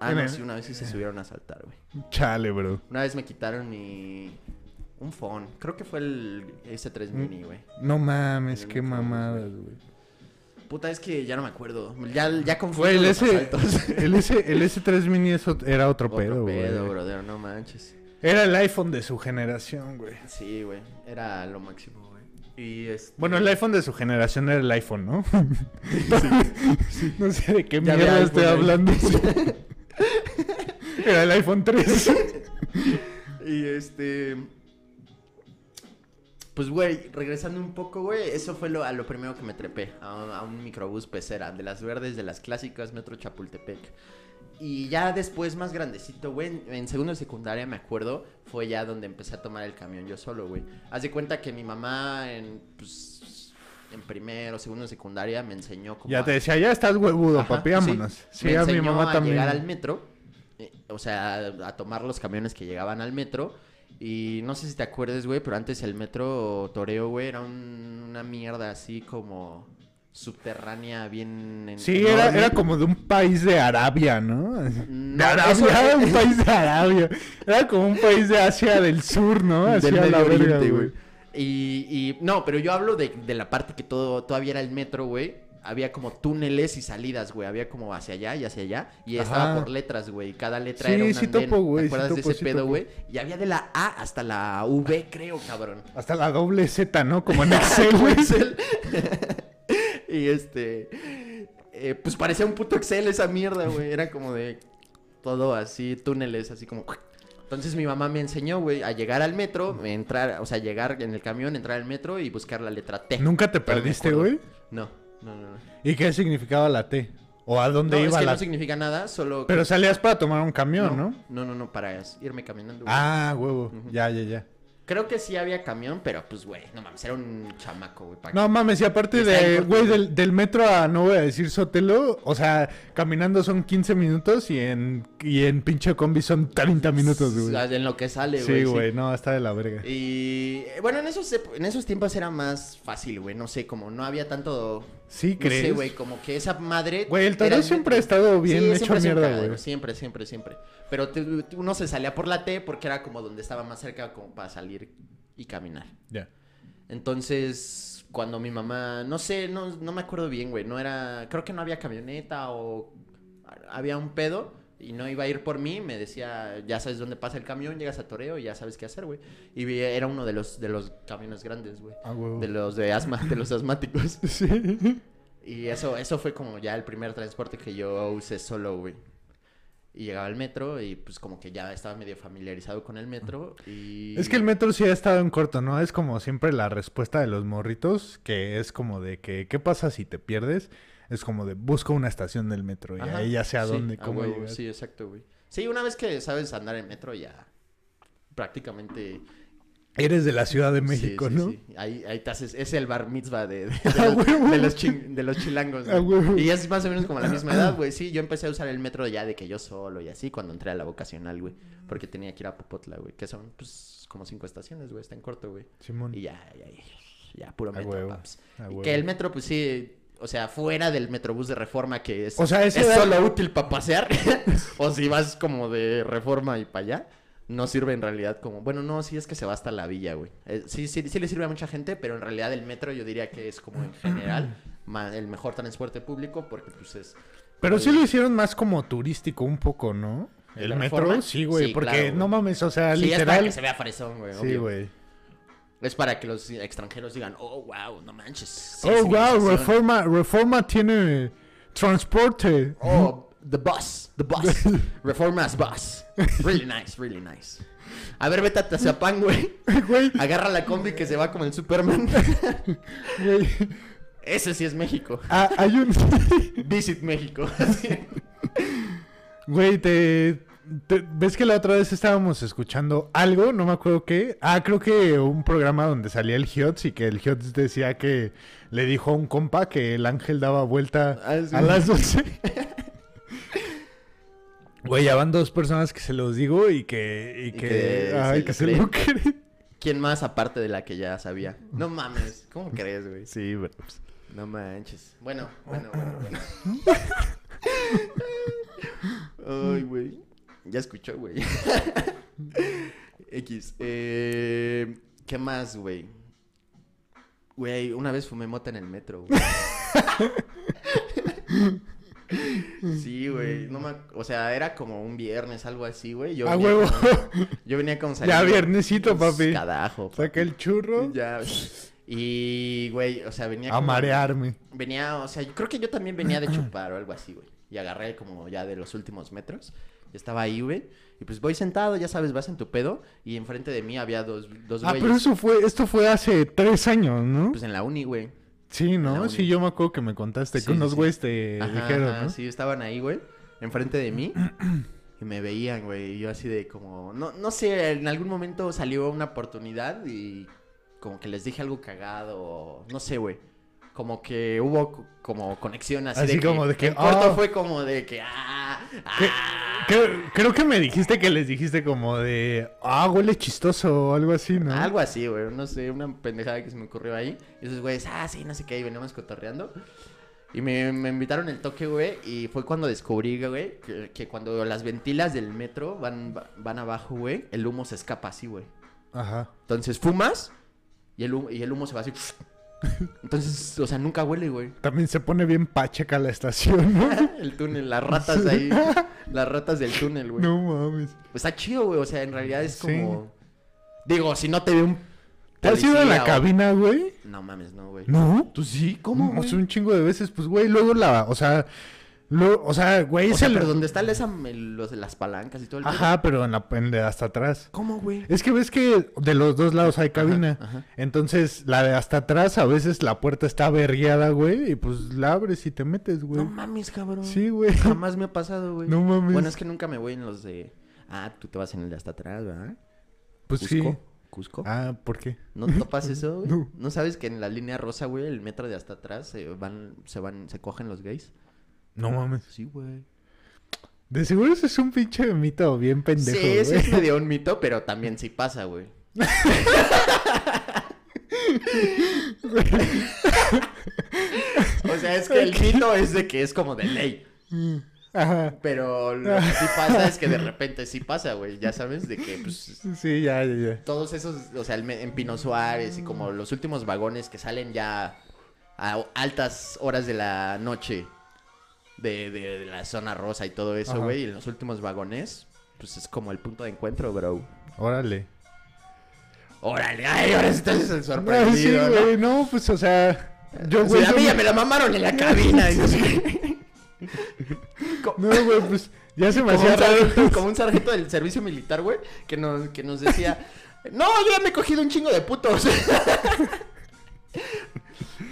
Ah, no, sí, una vez sí se subieron a asaltar, güey. Chale, bro. Una vez me quitaron mi... Un phone. Creo que fue el S3 Mm. Mini, güey. No mames, qué mamadas, güey. Puta, es que ya no me acuerdo. Ya, ya confundo Güey, el, S, el, S, el S3 Mini es ot- era otro, Otro pedo, güey. pedo, brother, no manches. Era el iPhone de su generación, güey. Sí, güey. Era lo máximo, güey. Y este... Bueno, el iPhone de su generación era el iPhone, ¿no? No sé de qué Ya mierda estoy hablando. era el iPhone 3. Y este. Pues, güey, regresando un poco, güey, eso fue lo, a lo primero que me trepé, a, un- a un microbús pecera, de las verdes, de las clásicas, Metro Chapultepec. Y ya después, más grandecito, güey, en, en segundo de secundaria, me acuerdo, fue ya donde empecé a tomar el camión yo solo, güey. Haz de cuenta que mi mamá en, pues, en primero, segundo de secundaria me enseñó como ya a- te decía, ya estás huevudo, Ajá, papi, vámonos. Sí, me a mi mamá a también. llegar al metro, eh, o sea, a tomar los camiones que llegaban al metro. Y no sé si te acuerdas, güey, pero antes el metro Toreo, güey, era un- una mierda así como subterránea, bien. en- Sí, era, era como de un país de Arabia, ¿no? No, de Arabia, eso- era un país de Arabia. Era como un país de Asia del Sur, ¿no? del Hacia Medio la verga, Oriente, güey. Y, y no, pero yo hablo de, de la parte que todo todavía era el metro, güey. Había como túneles y salidas, güey. Había como hacia allá y hacia allá. Y estaba por letras, güey. Cada letra Sí, era un sí andén. topo, güey, ¿Te sí acuerdas de ese sí pedo, topo. güey? Y había de la A hasta la V, creo, cabrón. Hasta la doble Z, ¿no? Como en Excel, güey. Y este. eh, pues parecía un puto Excel esa mierda, güey. Era como de. Todo así, túneles, así como. Entonces mi mamá me enseñó, güey, a llegar al metro, entrar, o sea, llegar en el camión, entrar al metro y buscar la letra T. ¿Nunca te perdiste, güey? No, no, no. no. ¿Y qué significaba la T? ¿O a dónde No, es iba que la no significa nada, solo. Pero salías para tomar un camión, ¿no? No, no, no, para irme caminando. güey. Ah, huevo. Ya, ya, ya. Creo que sí había camión, pero pues, güey, no mames, era un chamaco, güey. ¿para No mames, y aparte Y de, güey, del, del metro a, no voy a decir Sotelo, o sea, caminando son 15 minutos y en, y en pinche combi son 30 minutos, güey. En lo que sale, güey. Sí, güey, no, está de la verga. Y bueno, en esos, en esos tiempos era más fácil, güey. No sé, como no había tanto. Sí, No sé, crees. güey, como que esa madre. Güey, el era toreo siempre ha estado bien Sí, hecho siempre mierda, cagadero, güey. Siempre, siempre, siempre. Pero te- uno se salía por la T porque era como donde estaba más cerca como para salir y caminar. Ya. Entonces, cuando mi mamá, no sé, no, no me acuerdo bien, güey, no era, creo que no había camioneta o había un pedo y no iba a ir por mí, me decía, ya sabes dónde pasa el camión, llegas a Toreo y ya sabes qué hacer, güey. Y era uno de los, de los camiones grandes, güey. Ah, huevo. De los de asma, de los asmáticos. Sí. Y eso, eso fue como ya el primer transporte que yo usé solo, güey. Y llegaba al metro y pues como que ya estaba medio familiarizado con el metro y... Es que el metro sí ha estado en corto, ¿no? Es como siempre la respuesta de los morritos, que es como de que, ¿qué pasa si te pierdes? Es como de, busco una estación del metro y Ajá, ahí ya sé a sí, dónde, cómo llegar. Sí, exacto, güey. Sí, una vez que sabes andar en metro ya prácticamente Eres de la Ciudad de Sí, México, sí, ¿no? sí. Ahí, ahí te haces, es el bar mitzvah de, de, los, de los chin- de los chilangos. A güey. Y es más o menos como la misma edad, güey. Sí, yo empecé a usar el metro ya de que yo solo y así cuando entré a la vocacional, güey. Porque tenía que ir a Popotla, güey. Que son, pues, como cinco estaciones, güey. Está en corto, güey. Simón. Y ya, ya, ya, ya, puro metro, paps. Y. Que el metro, pues sí, o sea, fuera del metrobús de reforma que es, O sea, ese es era- solo útil para pasear. o si vas como de reforma y para allá. No sirve en realidad como... Bueno, no, sí es que se va hasta la villa, güey. Eh, sí, sí, sí le sirve a mucha gente, pero en realidad el metro yo diría que es como en general el mejor transporte público porque pues es... Pero sí lo hicieron más como turístico un poco, ¿no? ¿El metro, sí, güey, Sí, porque claro, güey. no mames, o sea, Sí, es para literal. que se vea fresón, güey. Sí, obvio. güey. Es para que los extranjeros digan, oh, wow, no manches. sí, Oh, wow, civilización". Reforma, Reforma tiene transporte. Oh, the bus, the bus. Reformas bus. Really nice, really nice. A ver, vete a Tazapán, güey. Güey, Agarra la combi que se va como el Superman. güey. Ese sí es México. Ah, hay un. Visit México. Güey, te- ¿Ves que la otra vez estábamos escuchando algo? No me acuerdo qué. Ah, creo que un programa donde salía el Hiots y que el Hiots decía que le dijo a un compa que el ángel daba vuelta Ah, sí. a las 12. Güey, ya van dos personas que se los digo y que. Y Y que, ay, se que lo creen. ¿Quién más aparte de la que ya sabía? No mames. ¿Cómo crees, güey? Sí, pero. pues, No manches. Bueno, bueno, bueno, bueno. Ay, güey. Ya escuchó, güey. X. Eh, ¿Qué más, güey? Güey, una vez fumé mota en el metro, güey. Sí, güey. No me... ac- O sea, era como un viernes, algo así, güey. Yo A venía huevo. Yo venía Ya saliendo- viernesito, papi. Cadajo. Saca el churro Ya. Y, güey, o sea, venía a como- marearme. Venía, o sea, yo creo que yo también venía de chupar o algo así, güey. Y agarré como ya de los últimos metros. Estaba ahí, güey. Y pues voy sentado, ya sabes, vas en tu pedo. Y enfrente de mí había dos, dos Ah, güeyes. pero eso fue, esto fue hace tres años, ¿no? Pues en la uni, güey. sí, ¿no? Sí, yo me acuerdo que me contaste Sí, que unos sí. güeyes te Ajá, dijeron, ajá, ¿no? Sí, estaban ahí, güey. Enfrente de mí. Y me veían, güey. Y yo así de como... No, no sé, en algún momento salió una oportunidad y... Como que les dije algo cagado. No sé, güey. Como que hubo co- como conexión así, Así de que... como de que, En corto ah. fue como de que... Ah, ah, Creo, creo que me dijiste que les dijiste como de, ah, huele chistoso o algo así, ¿no? Algo así, güey. No sé, una pendejada que se me ocurrió ahí. Y esos güeyes, ah, sí, no sé qué. Y veníamos cotorreando. Y me, me invitaron el toque, güey. Y fue cuando descubrí, güey, que, que cuando las ventilas del metro van, van abajo, güey, el humo se escapa así, güey. Ajá. Entonces fumas y el, humo, y el humo se va así. Entonces, o sea, nunca huele, güey. También se pone bien pacheca la estación, ¿no? El túnel, las ratas ahí. Las ratas del túnel, güey. no mames. Está chido, güey. O sea, en realidad es Sí. como. Digo, si no te ve un. ¿Te has ido a la o- cabina, güey? No mames, no, güey. No. ¿Tú sí? ¿Cómo, No, güey? hace un chingo de veces, pues, güey, luego la, o sea, lo, o sea, güey, O es sea, el- pero donde está el- esa, el- los de las palancas y todo el? Ajá, pero en la, en de hasta atrás. ¿Cómo, güey? Es que ves que de los dos lados hay cabina. ajá. Entonces, la de hasta atrás, a veces la puerta está berriada, güey, y pues la abres y te metes, güey. No mames, cabrón. Sí, güey. Jamás me ha pasado, güey. No mames. Bueno, es que nunca me voy en los de... Ah, tú te vas en el de hasta atrás, ¿verdad? Pues Cusco. sí. Cusco. Ah, ¿por qué? ¿No topas eso, güey? No. ¿No sabes que en la línea rosa, güey, el metro de hasta atrás se van, se van, se cogen los gays? No mames. Sí, güey. De seguro eso es un pinche mito bien pendejo, Sí, ese güey. es medio un mito, pero también sí pasa, güey. o sea, es que el mito es de que es como de ley. Ajá. Pero lo que sí pasa es que de repente sí pasa, güey. Ya sabes, de que pues Sí, ya, ya, ya. todos esos, o sea, en Pino Suárez y como los últimos vagones que salen ya a altas horas de la noche de, de- de la zona rosa y todo eso, güey. Y en los últimos vagones, pues es como el punto de encuentro, bro. Órale. Órale, ay, ahora sí estás el sí, sorprendido, ¿no? güey, no, pues, o sea, yo, O sea, güey, a yo mí me- ya me la mamaron en la cabina. y no güey, pues, ya se me hacía raro. como un sargento del servicio militar, güey, que nos, que nos decía, no, yo ya me he cogido un chingo de putos.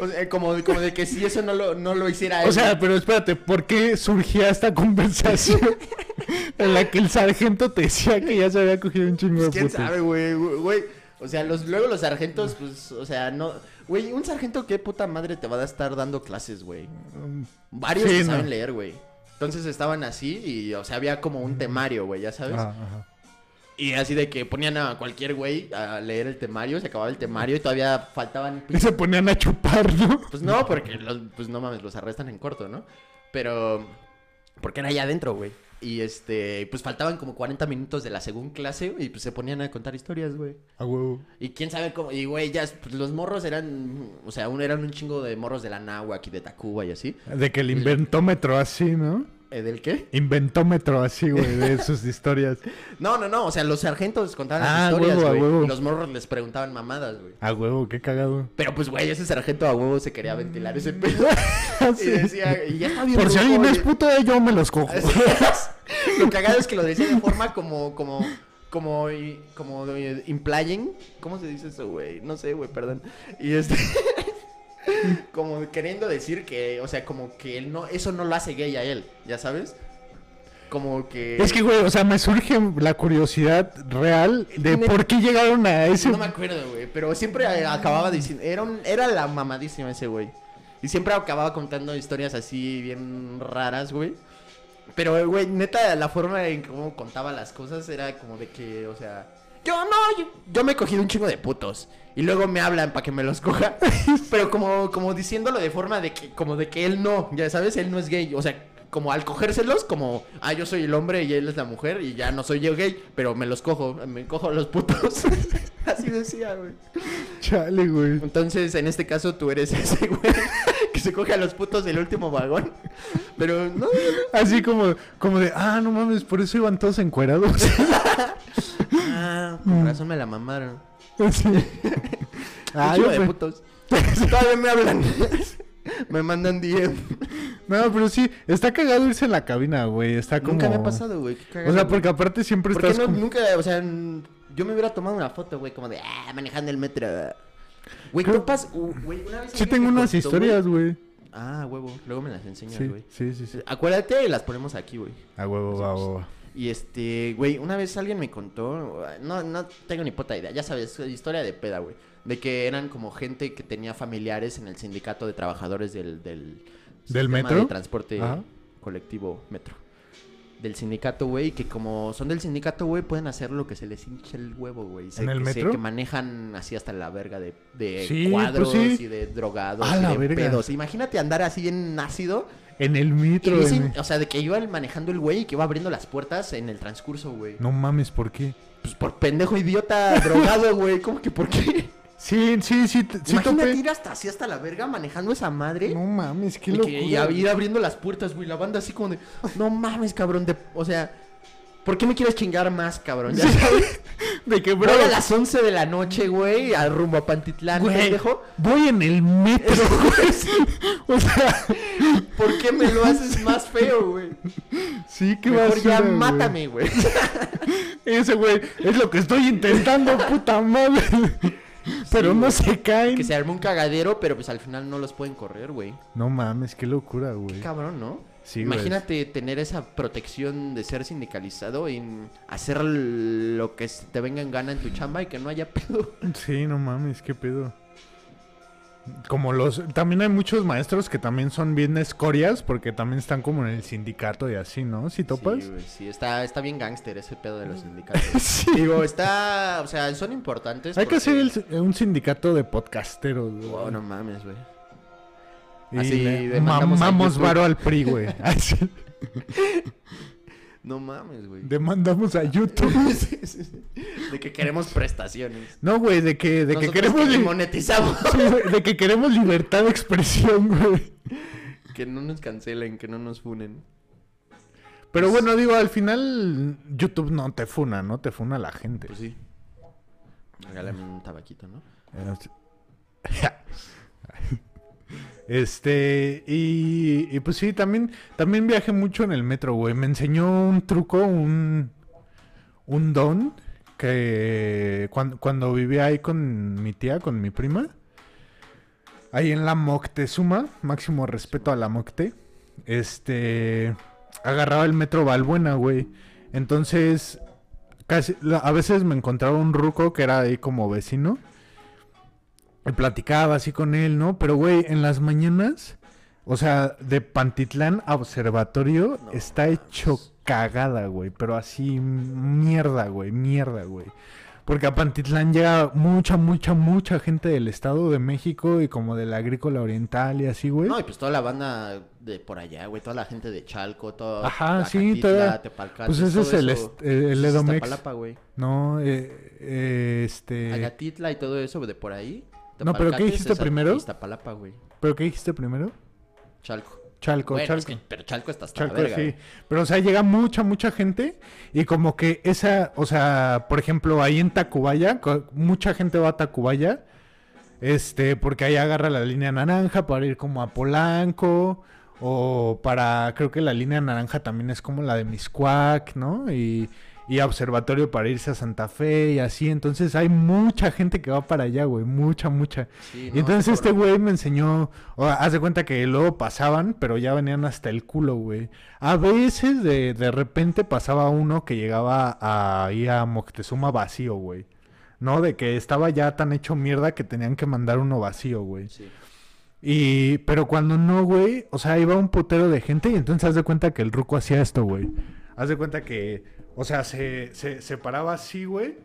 o sea, como, como de que si eso no lo, no lo hiciera él. O sea, pero espérate, ¿por qué surgía esta conversación en la que el sargento te decía que ya se había cogido un chingo pues, de quién sabe, güey, güey. O sea, los, luego los sargentos, pues, o sea, no. Güey, un sargento, ¿qué puta madre te va a estar dando clases, güey? Varios Sí, no. saben leer, güey. Entonces estaban así y, o sea, había como un temario, güey, ya sabes. Ajá. Y así de que ponían a cualquier güey a leer el temario, se acababa el temario y todavía faltaban... Y se ponían a chupar, ¿no? Pues no, porque los, pues no mames, los arrestan en corto, ¿no? Pero... Porque era allá adentro, güey. Y este, pues faltaban como 40 minutos de la segunda clase y pues se ponían a contar historias, güey. A huevo. Y quién sabe cómo, y güey, ya, pues, los morros eran, o sea, un, eran un chingo de morros de la náhuac y de Tacuba y así. De que el inventómetro así, ¿no? ¿Eh, ¿Del qué? Inventómetro así, güey, de sus historias. No, no, no, o sea, los sargentos contaban Ah, las historias, huevo, a güey. huevo. Y los morros les preguntaban mamadas, güey. A huevo, qué cagado. Pero pues, güey, ese sargento a huevo se quería ventilar ese pedo. Y Sí. decía, y ya está bien. Por si alguien es oye". puto, yo me los cojo. Lo cagado es que lo decía de forma como, como, como, y- como eh, implying. ¿Cómo se dice eso, güey? No sé, güey, perdón. Y este. como queriendo decir que, o sea, como que él no, eso no lo hace gay a él, ¿ya sabes? Como que. Es que, güey, o sea, me surge la curiosidad real de por qué llegaron a ese... No me acuerdo, güey, pero siempre acababa diciendo, era, un- era la mamadísima ese güey. Y siempre acababa contando historias así bien raras, güey. Pero, güey, neta, la forma en cómo contaba las cosas era como de que, o sea, yo no, yo, yo me he cogido un chingo de putos. Y luego me hablan para que me los coja. Pero como, como diciéndolo de forma de que, como de que él no, ya sabes, él no es gay. O sea, como al cogérselos, como, ah, yo soy el hombre y él es la mujer y ya no soy yo gay, pero me los cojo, me cojo a los putos. Así decía, güey. Chale, güey. Entonces, en este caso, tú eres ese güey se coge a los putos del último vagón. Pero no, Así como, como de, ah, no mames, por eso iban todos encuerados. ah, con razón me la mamaron. Sí. Ah, yo de putos. Todavía me hablan. me mandan DM. No, pero sí, está cagado irse en la cabina, güey. Está como... Nunca me ha pasado, güey. qué O sea, porque aparte siempre ¿Por qué estás no, como- nunca, o sea, yo me hubiera tomado una foto, güey, como de, ah, manejando el metro. Güey, güey, una vez Sí tengo unas contó, historias, güey. Ah, huevo, luego me las enseñas, Sí, güey. sí, sí, sí. Acuérdate y las ponemos aquí, güey. A huevo, va, va, va. Y este, güey, una vez alguien me contó, no, no tengo ni puta idea, ya sabes, historia de peda, güey. De que eran como gente que tenía familiares en el sindicato de trabajadores del... ¿Del, sistema metro? de transporte Ajá. colectivo metro. Del sindicato, güey, que como son del sindicato, güey, pueden hacer lo que se les hinche el huevo, güey. ¿En el metro? que manejan así hasta la verga de, de Sí, pues cuadros sí. y de drogados y la de verga. pedos. Imagínate andar así en ácido En el dicen, en- o sea, de que iba manejando el güey y que iba abriendo las puertas en el transcurso, güey. No mames, ¿por qué? Pues por pendejo idiota drogado, güey. ¿Cómo que por qué? Sí, sí, sí, sí Imagínate ir hasta así hasta la verga manejando esa madre. No mames, qué locura. que, y ir abriendo las puertas, güey. La banda así como de, no mames, cabrón. De, o sea, ¿por qué me quieres chingar más, cabrón? Ya sabes. De que, Voy bro, a las 11 de la noche, güey, al rumbo a Pantitlán, güey, voy en el metro, güey. O sea, ¿Por qué me lo haces más feo, güey? sí, qué Mejor basura, ya güey. mátame, güey. Ese güey es lo que estoy intentando, puta madre. Pero Sí, no se caen. Que se armó un cagadero, pero pues al final no los pueden correr, güey. No mames, qué locura, güey. Cabrón, ¿no? Sí, güey. Imagínate tener esa protección de ser sindicalizado y hacer lo que te venga en gana en tu chamba y que no haya pedo. Sí, no mames, qué pedo. Como los... También hay muchos maestros que también son bien escorias porque también están como en el sindicato y así, ¿no? ¿Si topas? Sí, güey, sí, está, está bien gángster ese pedo de los sindicatos. Sí. Digo, está, o sea, son importantes. Hay que hacer el- un sindicato de podcasteros, güey. Wow, no mames, güey. Y Así mamamos varo al PRI, güey. Así. No mames, güey. Demandamos a YouTube. Sí, sí, sí. De que queremos prestaciones. No, güey, de que, de que queremos... que monetizamos. De que queremos libertad de expresión, güey. que no nos cancelen, que no nos funen. Pero bueno, digo, al final YouTube no te funa, ¿no? Te funa la gente. Pues sí. Regálame un tabaquito, ¿no? Este, y, y pues sí, también, también viajé mucho en el metro, güey. Me enseñó un truco, un, un don, que cuando, cuando vivía ahí con mi tía, con mi prima, ahí en la Moctezuma, máximo respeto a la Mocte, este, agarraba el metro Valbuena, güey. Entonces, casi, a veces me encontraba un ruco que era ahí como vecino. Y platicaba así con él, ¿no? Pero, güey, en las mañanas, o sea, de Pantitlán a Observatorio No está hecho cagada, güey. Pero así, mierda, güey, mierda, güey. Porque a Pantitlán llega mucha, mucha, mucha gente del Estado de México y como de la agrícola oriental y así, güey. No, y pues toda la banda de por allá, güey, toda la gente de Chalco, toda Ajá, sí, toda- Tepalcates, pues ese es el eso, est- el es Edomex. Güey. No, eh, eh, este... Agatitla y todo eso de por ahí. No, pero ¿qué dijiste primero? Iztapalapa, güey. ¿Pero qué dijiste primero? Chalco. Chalco, Bueno, Chalco. es que- pero Chalco está hasta Chalco, la verga, sí. güey. Pero, o sea, llega mucha, mucha gente. Y como que esa, o sea, por ejemplo, ahí en Tacubaya, mucha gente va a Tacubaya. Este, porque ahí agarra la línea naranja para ir como a Polanco. O para, creo que la línea naranja también es como la de Miscuac, ¿no? Y, y a Observatorio para irse a Santa Fe y así. Entonces hay mucha gente que va para allá, güey. Mucha, mucha. Sí, Y no, entonces este güey me enseñó, o, haz de cuenta que luego pasaban, pero ya venían hasta el culo, güey. A veces de, de repente pasaba uno que llegaba a, ahí a Moctezuma vacío, güey. ¿No? De que estaba ya tan hecho mierda que tenían que mandar uno vacío, güey. Sí. Y, pero cuando no, güey, o sea, iba un putero de gente y entonces haz de cuenta que el ruco hacía esto, güey. Haz de cuenta que, o sea, se, se, se paraba así, güey.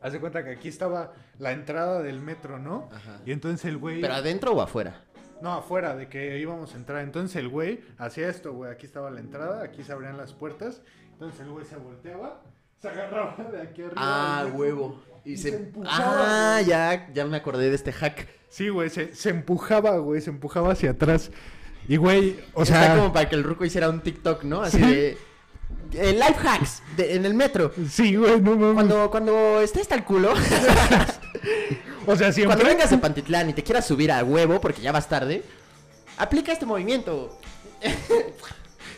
Haz de cuenta que aquí estaba la entrada del metro, ¿no? Ajá. Y entonces el güey... ¿Pero adentro o afuera? No, afuera, de que íbamos a entrar. Entonces el güey hacía esto, güey. Aquí estaba la entrada, aquí se abrían las puertas. Entonces el güey se volteaba, se agarraba de aquí arriba. Ah, huevo. Y, y se... se empujaba, Ah, güey. ya, ya me acordé de este hack. Sí, güey, se, se empujaba, güey, se empujaba hacia atrás. Y, güey, o Está sea... como para que el ruco hiciera un TikTok, ¿no? Así Sí. de... eh, life hacks de- en el metro. Sí, güey, no mames. Cuando, cuando esté hasta el culo, O sea, siempre... cuando vengas de Pantitlán y te quieras subir a huevo porque ya vas tarde, aplica este movimiento.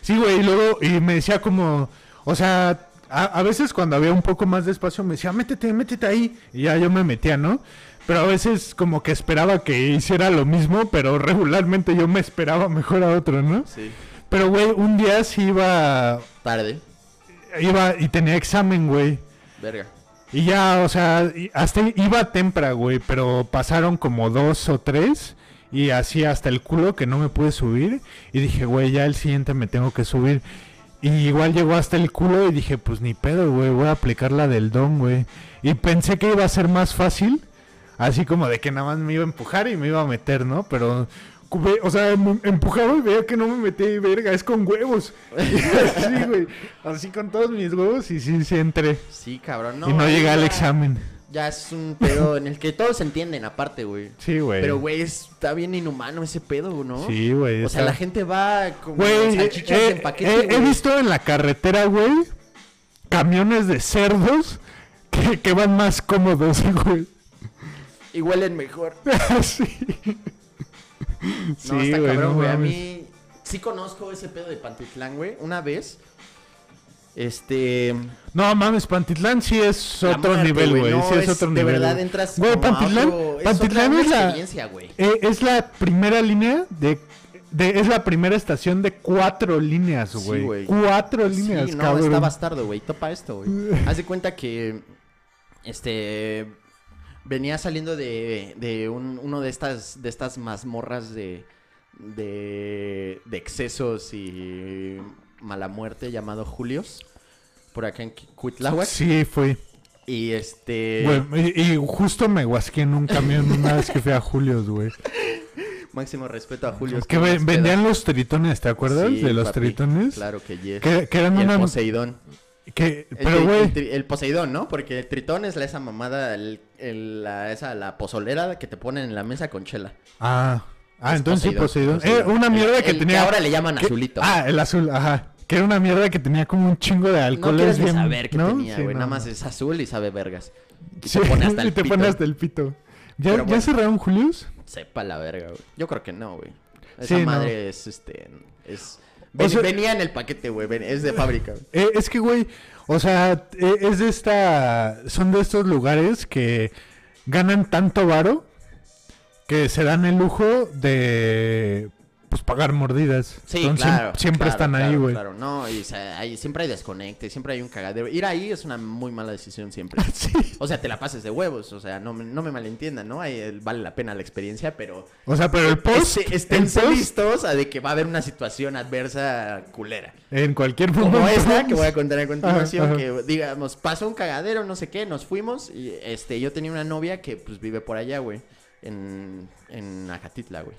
Sí, güey, y luego, y me decía como, o sea, a, a veces cuando había un poco más de espacio me decía, métete, métete ahí, y ya yo me metía, ¿no? Pero a veces como que esperaba que hiciera lo mismo, pero regularmente yo me esperaba mejor a otro, ¿no? Sí. Pero, güey, un día sí iba, Tarde. iba y tenía examen, güey. Verga. Y ya, o sea, hasta iba a tempra, güey, pero pasaron como dos o tres y así hasta el culo que no me pude subir. Y dije, güey, ya el siguiente me tengo que subir. Y igual llegó hasta el culo y dije, pues ni pedo, güey, voy a aplicar la del don, güey. Y pensé que iba a ser más fácil, así como de que nada más me iba a empujar y me iba a meter, ¿no? Pero, o sea, me empujaba y veía que no me metí, y verga, es con huevos. así, güey, así con todos mis huevos y sí, sí entré. Sí, cabrón. No, y no llegué al examen. Ya es un pedo en el que todos se entienden aparte, güey. Sí, güey. Pero, güey, está bien inhumano ese pedo, ¿no? Sí, güey. O sea, la gente va como Güey, salchichas eh, en paquete, eh, he visto en la carretera, güey, camiones de cerdos que, que van más cómodos, güey. Y huelen mejor. sí. No, Sí, está güey, cabrón, no güey. a mames. mí sí conozco ese pedo de Pantitlán, güey. Una vez, este... No mames, Pantitlán sí es la otro muerte, nivel, güey. No, sí es, otro de nivel. verdad güey. entras Güey, como a Pantitlán, otro- es Pantitlán otra es la, experiencia, güey. eh, es la primera línea de, de- es la primera estación de cuatro líneas, Sí, güey. güey. cuatro líneas, Sí, no, cabrón. está bastardo, güey. Topa esto, güey. Haz de cuenta que. Este. Venía saliendo de, de un- uno de estas, de estas mazmorras de, de. de excesos y mala muerte llamado Julios. Por acá en Cuitláhuac. Sí, fue. Y este. Y, y justo me guasqué en un camión una vez que fui a Julios, güey. Máximo respeto a Julios. Que ve- vendían los tritones, ¿te acuerdas? Sí, de los papi, tritones. Claro que yes. Que, que eran Y el una. Poseidón. Que, El, pero, Poseidón, ¿no? Porque el Tritón es la, esa mamada, la, esa, la pozolera que te ponen en la mesa con chela. Ah, ah Es entonces sí, Poseidón. Eh, Poseidón. una mierda que tenía. ahora le llaman que- azulito. Ah, el azul, ajá. Que era una mierda que tenía como un chingo de no alcohol. quieres ni bien, saber qué ¿no? tenía, Sí, güey. no, Nada no. más es azul y sabe vergas. Y Sí, te pone hasta el y te pito. pone hasta el pito. ¿Ya, ¿ya cerraron Julius? Sepa la verga, güey. Yo creo que no, güey. Esa Sí, no. madre es, este, es... ven- sea- venía en el paquete, güey. Es de fábrica. Eh, es que, güey, o sea, eh, es de esta. Son de estos lugares que ganan tanto varo que se dan el lujo de pues pagar mordidas. Sí, Entonces, claro. Siempre claro, están ahí, güey. Claro, no, y o sea, hay- siempre hay desconecte, siempre hay un cagadero. Ir ahí es una muy mala decisión siempre. O sea, te la pases de huevos, o sea, no, me- no me malentiendan, ¿no? Ahí, vale la pena la experiencia, pero O sea, pero el post, este- el post, listos a de que va a haber una situación adversa culera. en cualquier momento. Como esta que voy a contar a continuación, Ajá, ajá. que digamos, pasó un cagadero, no sé qué, nos fuimos y este, yo tenía una novia que pues vive por allá, güey, en, en Acatitla, güey.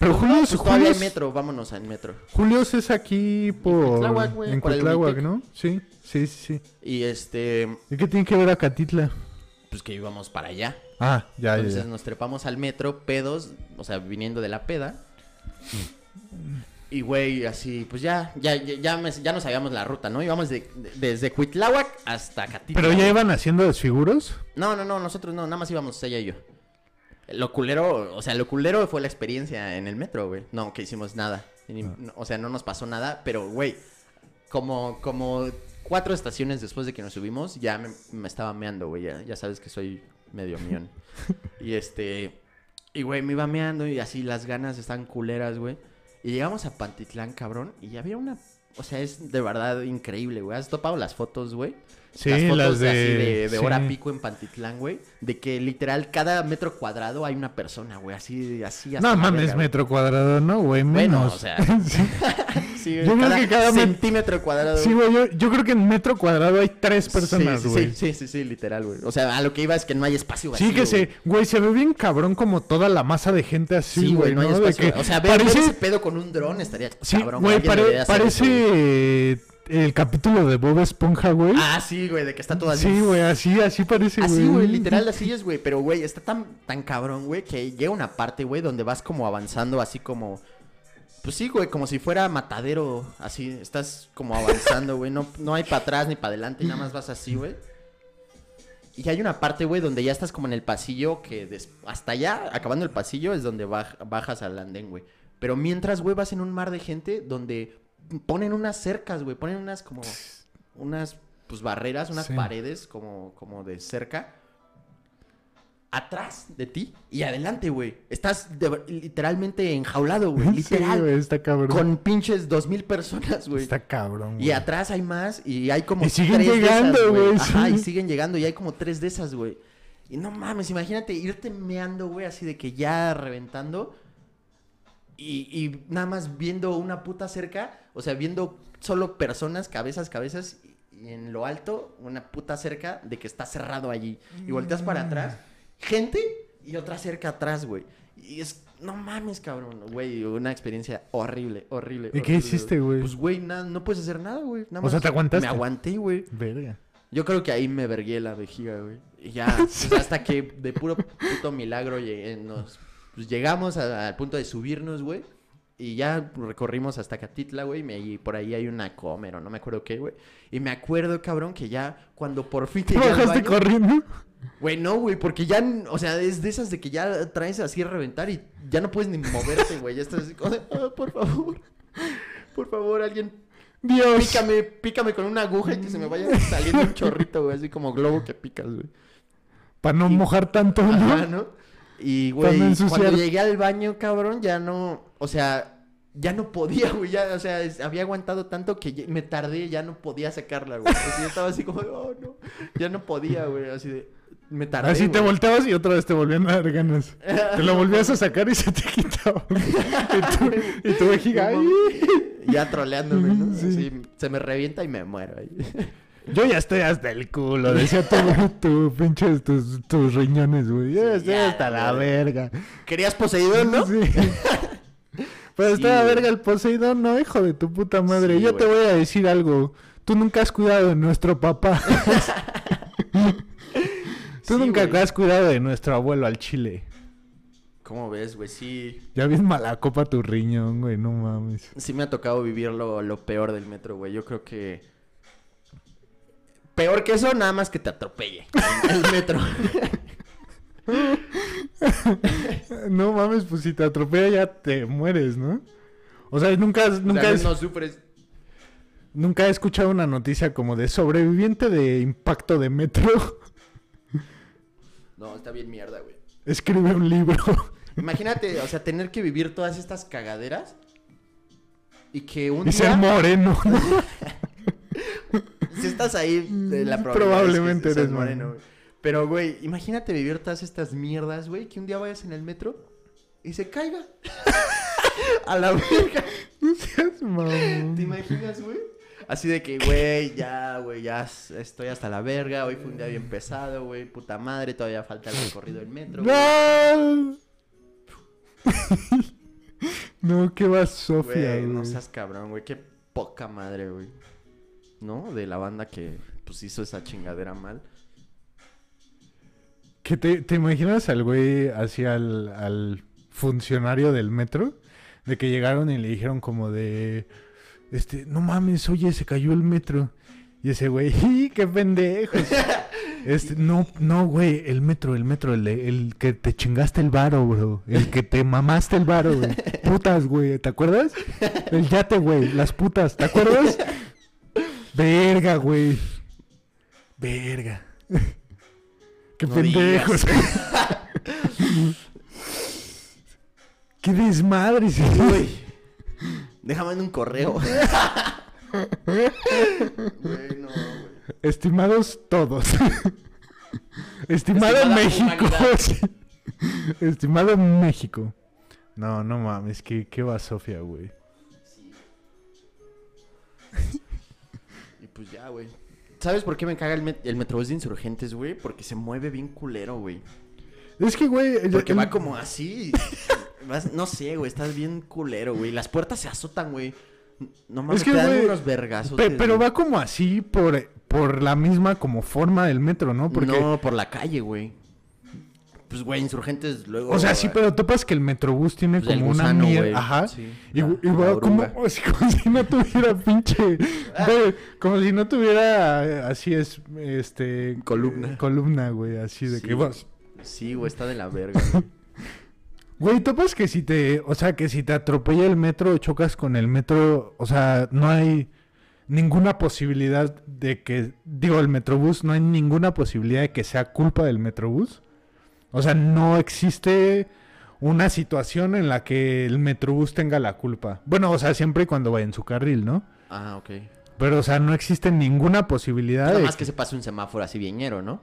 Pero Julio, Pues todavía hay Julios, metro, vámonos al metro. Julios es aquí por... Cuitláhuac, güey, en. ¿no? Sí, sí, sí, sí. Y este, ¿Y qué tiene que ver Acatitla? pues que íbamos para allá. Ah, ya, ya, Entonces ya. nos trepamos al metro, pedos, o sea, viniendo de la peda. Y güey, así, pues ya, ya, ya, ya, me- ya no sabíamos la ruta, ¿no? Íbamos de- de- desde Cuitláhuac hasta Catitla. ¿Pero ya iban haciendo desfiguros? No, no, no, nosotros no, nada más íbamos ella y yo. Lo culero, o sea, lo culero fue la experiencia en el metro, güey. No, que hicimos nada. Ah. O sea, no nos pasó nada, pero, güey, como, como cuatro estaciones después de que nos subimos, ya me, me estaba meando, güey. Ya, ya sabes que soy medio mión. y este, y güey, me iba meando y así las ganas están culeras, güey. Y llegamos a Pantitlán, cabrón, y había una... O sea, es de verdad increíble, güey. ¿Has topado las fotos, güey? Sí, las fotos las de, así de, de sí. hora pico en Pantitlán, güey. De que literal cada metro cuadrado hay una persona, güey. Así, así. hasta No mames, verga, metro cuadrado, ¿no, güey? Menos. Bueno, o sea, Sí, güey, Yo creo que cada met- centímetro cuadrado. Sí, güey, yo, yo creo que en metro cuadrado hay tres personas, sí, sí, güey. sí, sí, sí, sí, literal, güey. O sea, a lo que iba es que no hay espacio Sí, vacío. que se, güey. se ve bien cabrón como toda la masa de gente así, Sí, güey, no hay De espacio. que O sea, ver, ver parece, ese pedo con un dron estaría sí, cabrón. güey, pare- eso, güey. El capítulo de Bob Esponja, güey. Ah, sí, güey, de que está todo así. sí, güey, así, así parece, güey. Así, güey, literal así es, güey. Pero, güey, está tan, tan cabrón, güey, que llega una parte, güey, donde vas como avanzando así como... Pues sí, güey, como si fuera matadero, así. Estás como avanzando, güey. No, no hay para atrás ni para adelante, nada más vas así, güey. Y hay una parte, güey, donde ya estás como en el pasillo que des- hasta allá, acabando el pasillo, es donde baj- bajas al andén, güey. Pero mientras, güey, vas en un mar de gente donde ponen unas cercas, güey. Ponen unas como... Unas, pues, barreras, unas Sí. paredes como, como de cerca. Atrás de ti y adelante, güey. Estás de- literalmente enjaulado, güey. Sí, Literal. está cabrón. con pinches dos mil personas, güey. Está cabrón, Y güey. atrás hay más y hay como Y siguen tres llegando, güey, Ajá, sí. y siguen llegando y hay como tres de esas, güey. Y no mames, imagínate irte meando, güey, así de que ya reventando y, y nada más viendo una puta cerca, o sea, viendo solo personas, cabezas, cabezas y en lo alto una puta cerca de que está cerrado allí. Y volteas para atrás, gente y otra cerca atrás, güey. Y es, no mames, cabrón, güey, una experiencia horrible, horrible. ¿Y qué hiciste, güey? Pues, güey, nada, no puedes hacer nada, güey. nada O sea, ¿te aguantaste? Me aguanté, güey. Verga. Yo creo que ahí me vergué la vejiga, güey. Y ya, pues, hasta que de puro puto milagro llegué- nos, pues, llegamos a- al punto de subirnos, güey. Y ya recorrimos hasta Catitla, güey. y por ahí hay una comer o no me acuerdo qué, güey. Y me acuerdo, cabrón, que ya cuando por fin ¿Te bajaste corriendo? Güey, no, güey, porque ya, o sea, es de esas de que ya traes así a reventar y ya no puedes ni moverte, güey. Ya estás así "Ah, por favor, por favor, alguien Dios. pícame, pícame con una aguja y que se me vaya saliendo un chorrito, güey, así como globo que picas, güey. Para no Y- mojar tanto, ¿no? Ajá, ¿no? Y, güey, cuando llegué al baño, cabrón, ya no, o sea, ya no podía, güey, ya, o sea, es- había aguantado tanto que me tardé, ya no podía sacarla, güey. Así yo estaba así como, oh, no, ya no podía, güey, así de, me tardé, Así te volteabas y otra vez te volvían a dar ganas. Te lo volvías a sacar y se te quitaba. y tu, y tu. Ya troleándome, ¿no? Sí. Así, se me revienta y me muero ahí. Yo ya estoy hasta el culo, decía tu, tu pinches, tus, tus riñones, güey. Yo ya estoy ya, hasta la güey. verga. ¿Querías Poseidón, no? Sí. Pero está la verga el Poseidón, no, hijo de tu puta madre. Sí, Yo te voy a decir algo. Tú nunca has cuidado de nuestro papá. Tú Sí, nunca güey. has cuidado de nuestro abuelo al chile. ¿Cómo ves, güey? Sí, Ya bien mala copa tu riñón, güey, no mames. sí me ha tocado vivir lo, lo peor del metro, güey. Yo creo que... Peor que eso, nada más que te atropelle el metro. No mames, pues si te atropella ya te mueres, ¿no? O sea, nunca, nunca, no sufres. nunca he escuchado una noticia como de sobreviviente de impacto de metro. No, está bien mierda, güey. Escribe un libro. Imagínate, o sea, tener que vivir todas estas cagaderas y que un Y ser día, moreno. si estás ahí, la probabilidad Probablemente es que eres moreno. güey. Pero, güey, imagínate vivir todas estas mierdas, güey, que un día vayas en el metro y se caiga. A la verga. No seas mamón. ¿Te imaginas, güey? Así de que, güey, ya, güey, ya estoy hasta la verga. Hoy fue un día bien pesado, güey. Puta madre, todavía falta el recorrido del metro. ¡No! no, qué va Sofía, Güey, no seas cabrón, güey. Qué poca madre, güey. ¿No? De la banda que, pues, hizo esa chingadera mal. ¿Que te, te imaginas al güey así al, al funcionario del metro? De que llegaron y le dijeron como de... Este, no mames, oye, se cayó el metro. Y ese güey, ¡y qué pendejos! Este, no, no, güey, el metro, el metro, el, el que te chingaste el varo, bro. El que te mamaste el varo, güey. Putas, güey, ¿te acuerdas? El yate, güey, las putas, ¿te acuerdas? Verga, güey. Verga. Qué No pendejos. Qué desmadre. sí. Uy. Déjame en un correo. Güey, no, güey. Estimados todos. Estimado Estimada México. sí. Estimado México. No, no mames, qué, qué va Sofía, güey. Y pues ya, güey. ¿Sabes por qué me caga el, met- el Metrobús de Insurgentes, güey? Porque se mueve bien culero, güey. Es que, güey. Porque el- va como así. Vas- no sé, güey, estás bien culero, güey. Las puertas se azotan, güey. No mames, Es que, te dan güey, unos vergazos. pe- pero va como así por, por la misma como forma del metro, ¿no? Porque, No, por la calle, güey. Pues, güey, Insurgentes luego... o sea, sí, pero topas que el metrobús tiene Pues, como una mierda. Ajá. Sí, Y, la- y la va como, si no tuviera pinche. Ah. güey, como si no tuviera así es. Este. Columna. eh, columna, güey. Así de Sí. que vas. Sí, güey, está de la verga. Güey, topas que si te. O sea, que si te atropella el metro o chocas con el metro. O sea, no hay ninguna posibilidad de que. Digo, el metrobús, no hay ninguna posibilidad de que sea culpa del metrobús. O sea, no existe una situación en la que el metrobús tenga la culpa. Bueno, o sea, siempre y cuando vaya en su carril, ¿no? ah, ok. Pero, o sea, no existe ninguna posibilidad Nada de... más que se pase un semáforo así viñero, ¿no?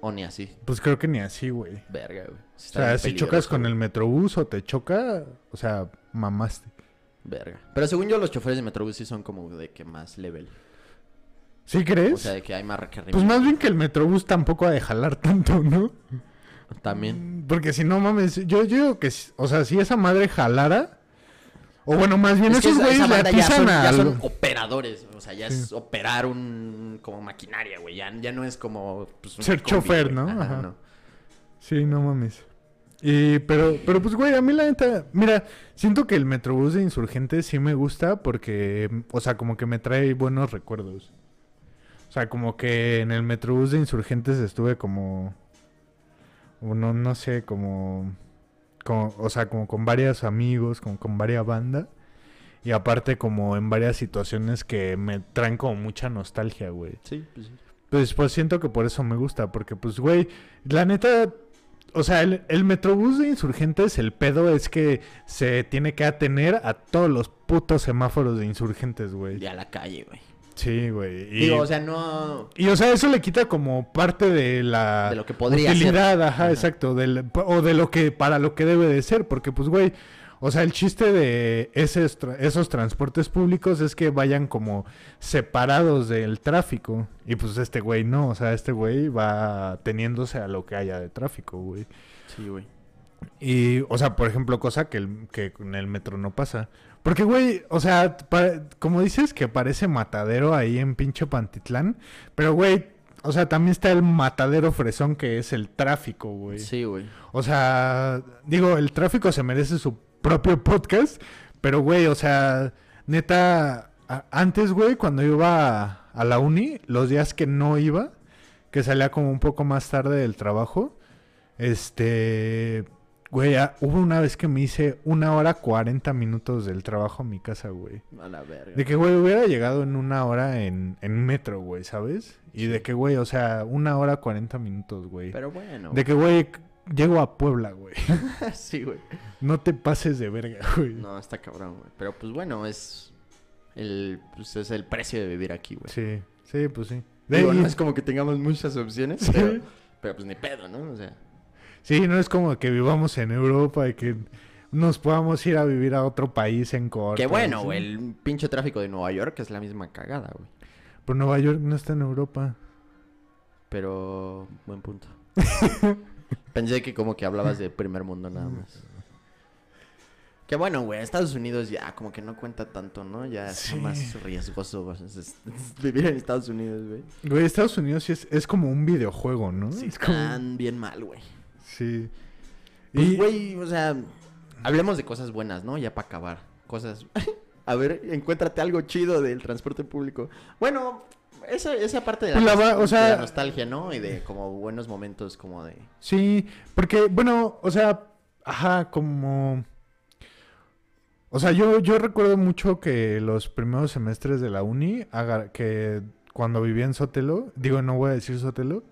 O ni así. Pues creo que ni así, güey. Verga, güey. O sea, si chocas con el metrobús o te choca, o sea, mamaste. Verga. Pero según yo, los choferes de Metrobús sí son como de que más level. ¿Sí crees? O sea, de que hay más requerimientos. pues más bien que el metrobús tampoco ha de jalar tanto, ¿no? También. Porque si no mames, yo, yo digo que, o sea, si esa madre jalara, o bueno, más bien Es esos güeyes le ya son, ya al- son operadores. O sea, ya es operar un... Como maquinaria, güey. Ya, ya no es como... pues, Ser combi, chofer. ¿no? Ajá, Ajá. no. Sí, no mames. Y, pero, pero pues, güey, a mí la neta, mira, siento que el Metrobús de Insurgentes sí me gusta porque, o sea, como que me trae buenos recuerdos. O sea, como que en el Metrobús de Insurgentes estuve como, o no, sé, como, como, o sea, como con varios amigos, como con varias bandas. Y aparte como en varias situaciones que me traen como mucha nostalgia, güey. Sí, pues sí. Pues, pues siento que por eso me gusta, porque pues, güey, la neta, o sea, el, el Metrobús de Insurgentes, el pedo es que se tiene que atener a todos los putos semáforos de Insurgentes, güey. Ya a la calle, güey. Sí, güey. Y, Digo, o sea, no... y, o sea, eso le quita como parte de la De lo que podría utilidad, ser. ajá, Ajá. exacto, del, o de lo que, para lo que debe de ser, porque pues, güey, o sea, el chiste de esos transportes públicos es que vayan como separados del tráfico. Y pues este güey no, o sea, este güey va teniéndose a lo que haya de tráfico, güey. Sí, güey. Y, o sea, por ejemplo, cosa que, el, que en el metro no pasa. Porque, güey, o sea, como dices que parece matadero ahí en pinche Pantitlán, pero, güey, o sea, también está el matadero fresón que es el tráfico, güey. Sí, güey. O sea, digo, el tráfico se merece su propio podcast, pero, güey, o sea, neta, antes, güey, cuando iba a, a la uni, los días que no iba, que salía como un poco más tarde del trabajo, este, güey, ah, hubo una vez que me hice una hora cuarenta minutos del trabajo a mi casa, güey. A la verga. De que, güey, hubiera llegado en una hora en, en metro, güey, ¿sabes? Y de que, güey, o sea, una hora cuarenta minutos, güey. Pero bueno. De que, güey, llego a Puebla, güey. sí, güey. No te pases de verga, güey. No, está cabrón, güey. Pero pues bueno, es el, pues, es el precio de vivir aquí, güey. Sí, sí, pues sí. Digo, De- no es como que tengamos muchas opciones, Sí. pero, pero pues ni pedo, ¿no? O sea, Sí, no es como que vivamos en Europa y que nos podamos ir a vivir a otro país en corto. que bueno, el pinche tráfico de Nueva York es la misma cagada, güey. Pero Nueva York no está en Europa. Pero, buen punto. Pensé que como que hablabas de primer mundo nada más. Que bueno, güey, Estados Unidos ya como que no cuenta tanto, ¿no? Ya es Sí. más riesgoso es- es- vivir en Estados Unidos, güey. Güey, Estados Unidos sí es, es como un videojuego, ¿no? Sí, es como... están bien mal, güey. Sí. Pues, Y- güey, o sea, hablemos de cosas buenas, ¿no? Ya para acabar. Cosas... A ver, encuéntrate algo chido del transporte público. Bueno, esa, esa parte de la, Pues la va- o de la nostalgia, ¿no? Y de como buenos momentos como de... Sí, porque, bueno, o sea, ajá, como... O sea, yo, yo recuerdo mucho que los primeros semestres de la uni, que cuando vivía en Sotelo, digo, no voy a decir Sotelo,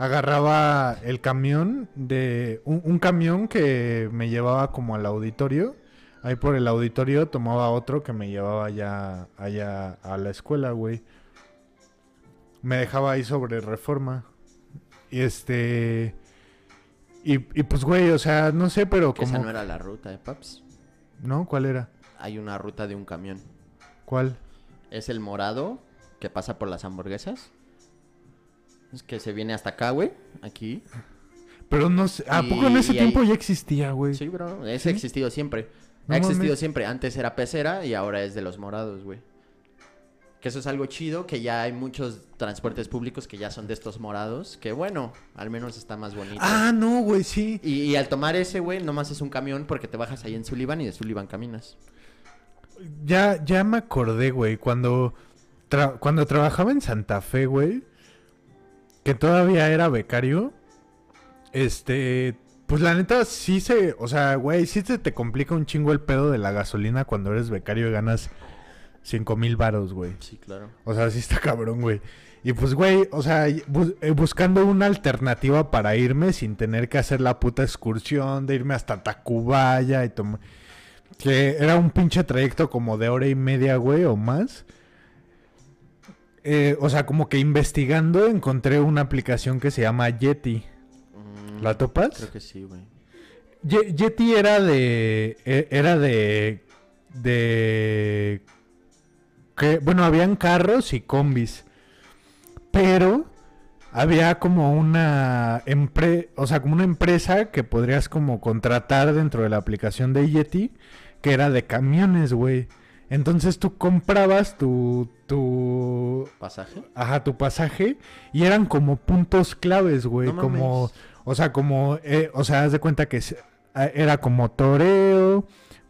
agarraba el camión de... Un, un camión que me llevaba como al auditorio. Ahí por el auditorio tomaba otro que me llevaba allá, allá a la escuela, güey. Me dejaba ahí sobre reforma. Y este... Y, y pues, güey, o sea, no sé, pero como... esa no era la ruta de Paps. ¿No? ¿Cuál era? Hay una ruta de un camión. ¿Cuál? Es el morado que pasa por las hamburguesas. Es que se viene hasta acá, güey. Aquí. Pero no sé... ¿A Y- poco en ese ahí- tiempo ya existía, güey? Sí, bro. Es ¿Sí? existido siempre. No ha existido mames. siempre. Antes era pecera y ahora es de los morados, güey. Que eso es algo chido, que ya hay muchos transportes públicos que ya son de estos morados. Que bueno, al menos está más bonito. Ah, no, güey, sí. Y, y al tomar ese, güey, nomás es un camión porque te bajas ahí en Sullivan y de Sullivan caminas. Ya, ya me acordé, güey, cuando, tra- cuando trabajaba en Santa Fe, güey, que todavía era becario, este, pues la neta sí se, o sea, güey, sí se te complica un chingo el pedo de la gasolina cuando eres becario y ganas cinco mil varos, güey. Sí, claro. O sea, sí está cabrón, güey. Y pues, güey, o sea, bus- eh, buscando una alternativa para irme sin tener que hacer la puta excursión de irme hasta Tacubaya y tomar... Que era un pinche trayecto como de hora y media, güey, o más. Eh, o sea, como que investigando encontré una aplicación que se llama Yeti. Mm, ¿La topas? Creo que sí, güey. Ye- Yeti era de. e- Era de. De. Que, bueno, habían carros y combis. Pero había como una empre- o sea, como una empresa que podrías como contratar dentro de la aplicación de Yeti, que era de camiones, güey. Entonces tú comprabas tu, tu, ¿Pasaje? ajá, tu pasaje y eran como puntos claves, güey, No como, mames. o sea, como, eh, o sea, haz de cuenta que se- a- era como Toreo,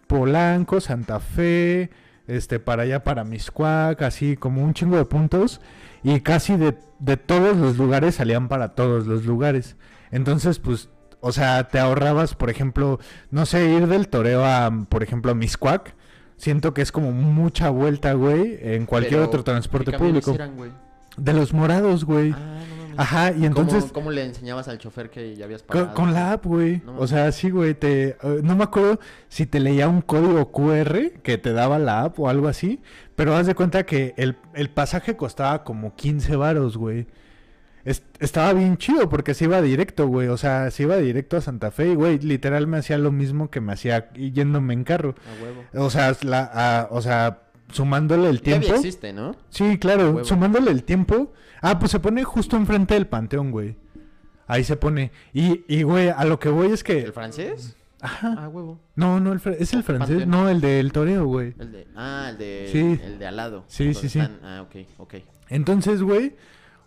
Polanco, Santa Fe, este, para allá, para Miscuac, así como un chingo de puntos. Y casi de, de todos los lugares salían para todos los lugares. Entonces, pues, o sea, te ahorrabas, por ejemplo, no sé, ir del Toreo a, por ejemplo, a Miscuac. Siento que es como mucha vuelta, güey, en cualquier Pero, otro transporte ¿qué público. eran, güey? De los morados, güey. Ah, no. Ajá, y entonces... ¿Cómo, cómo le enseñabas al chofer que ya habías pagado? con la app, güey. O sea, sí, güey. Te, eh, no me acuerdo si te leía un código QR que te daba la app o algo así. Pero haz de cuenta que el, el pasaje costaba como 15 varos, güey. Es- estaba bien chido porque se iba directo, güey. O sea, se iba directo a Santa Fe y, güey, literal me hacía lo mismo que me hacía yéndome en carro. A huevo. O sea, la, a- o sea, sumándole el tiempo. Todavía existe, ¿no? Sí, claro, sumándole el tiempo. Ah, pues se pone justo enfrente del panteón, güey. Ahí se pone. Y, y güey, a lo que voy es que. ¿El francés? Ajá. Ah, huevo. No, no, el fr- es el francés. Panteón. No, el del toreo, güey. El de... Ah, el de... Sí. El de al lado. Sí, sí, sí. están- Ah, ok, ok. Entonces, güey,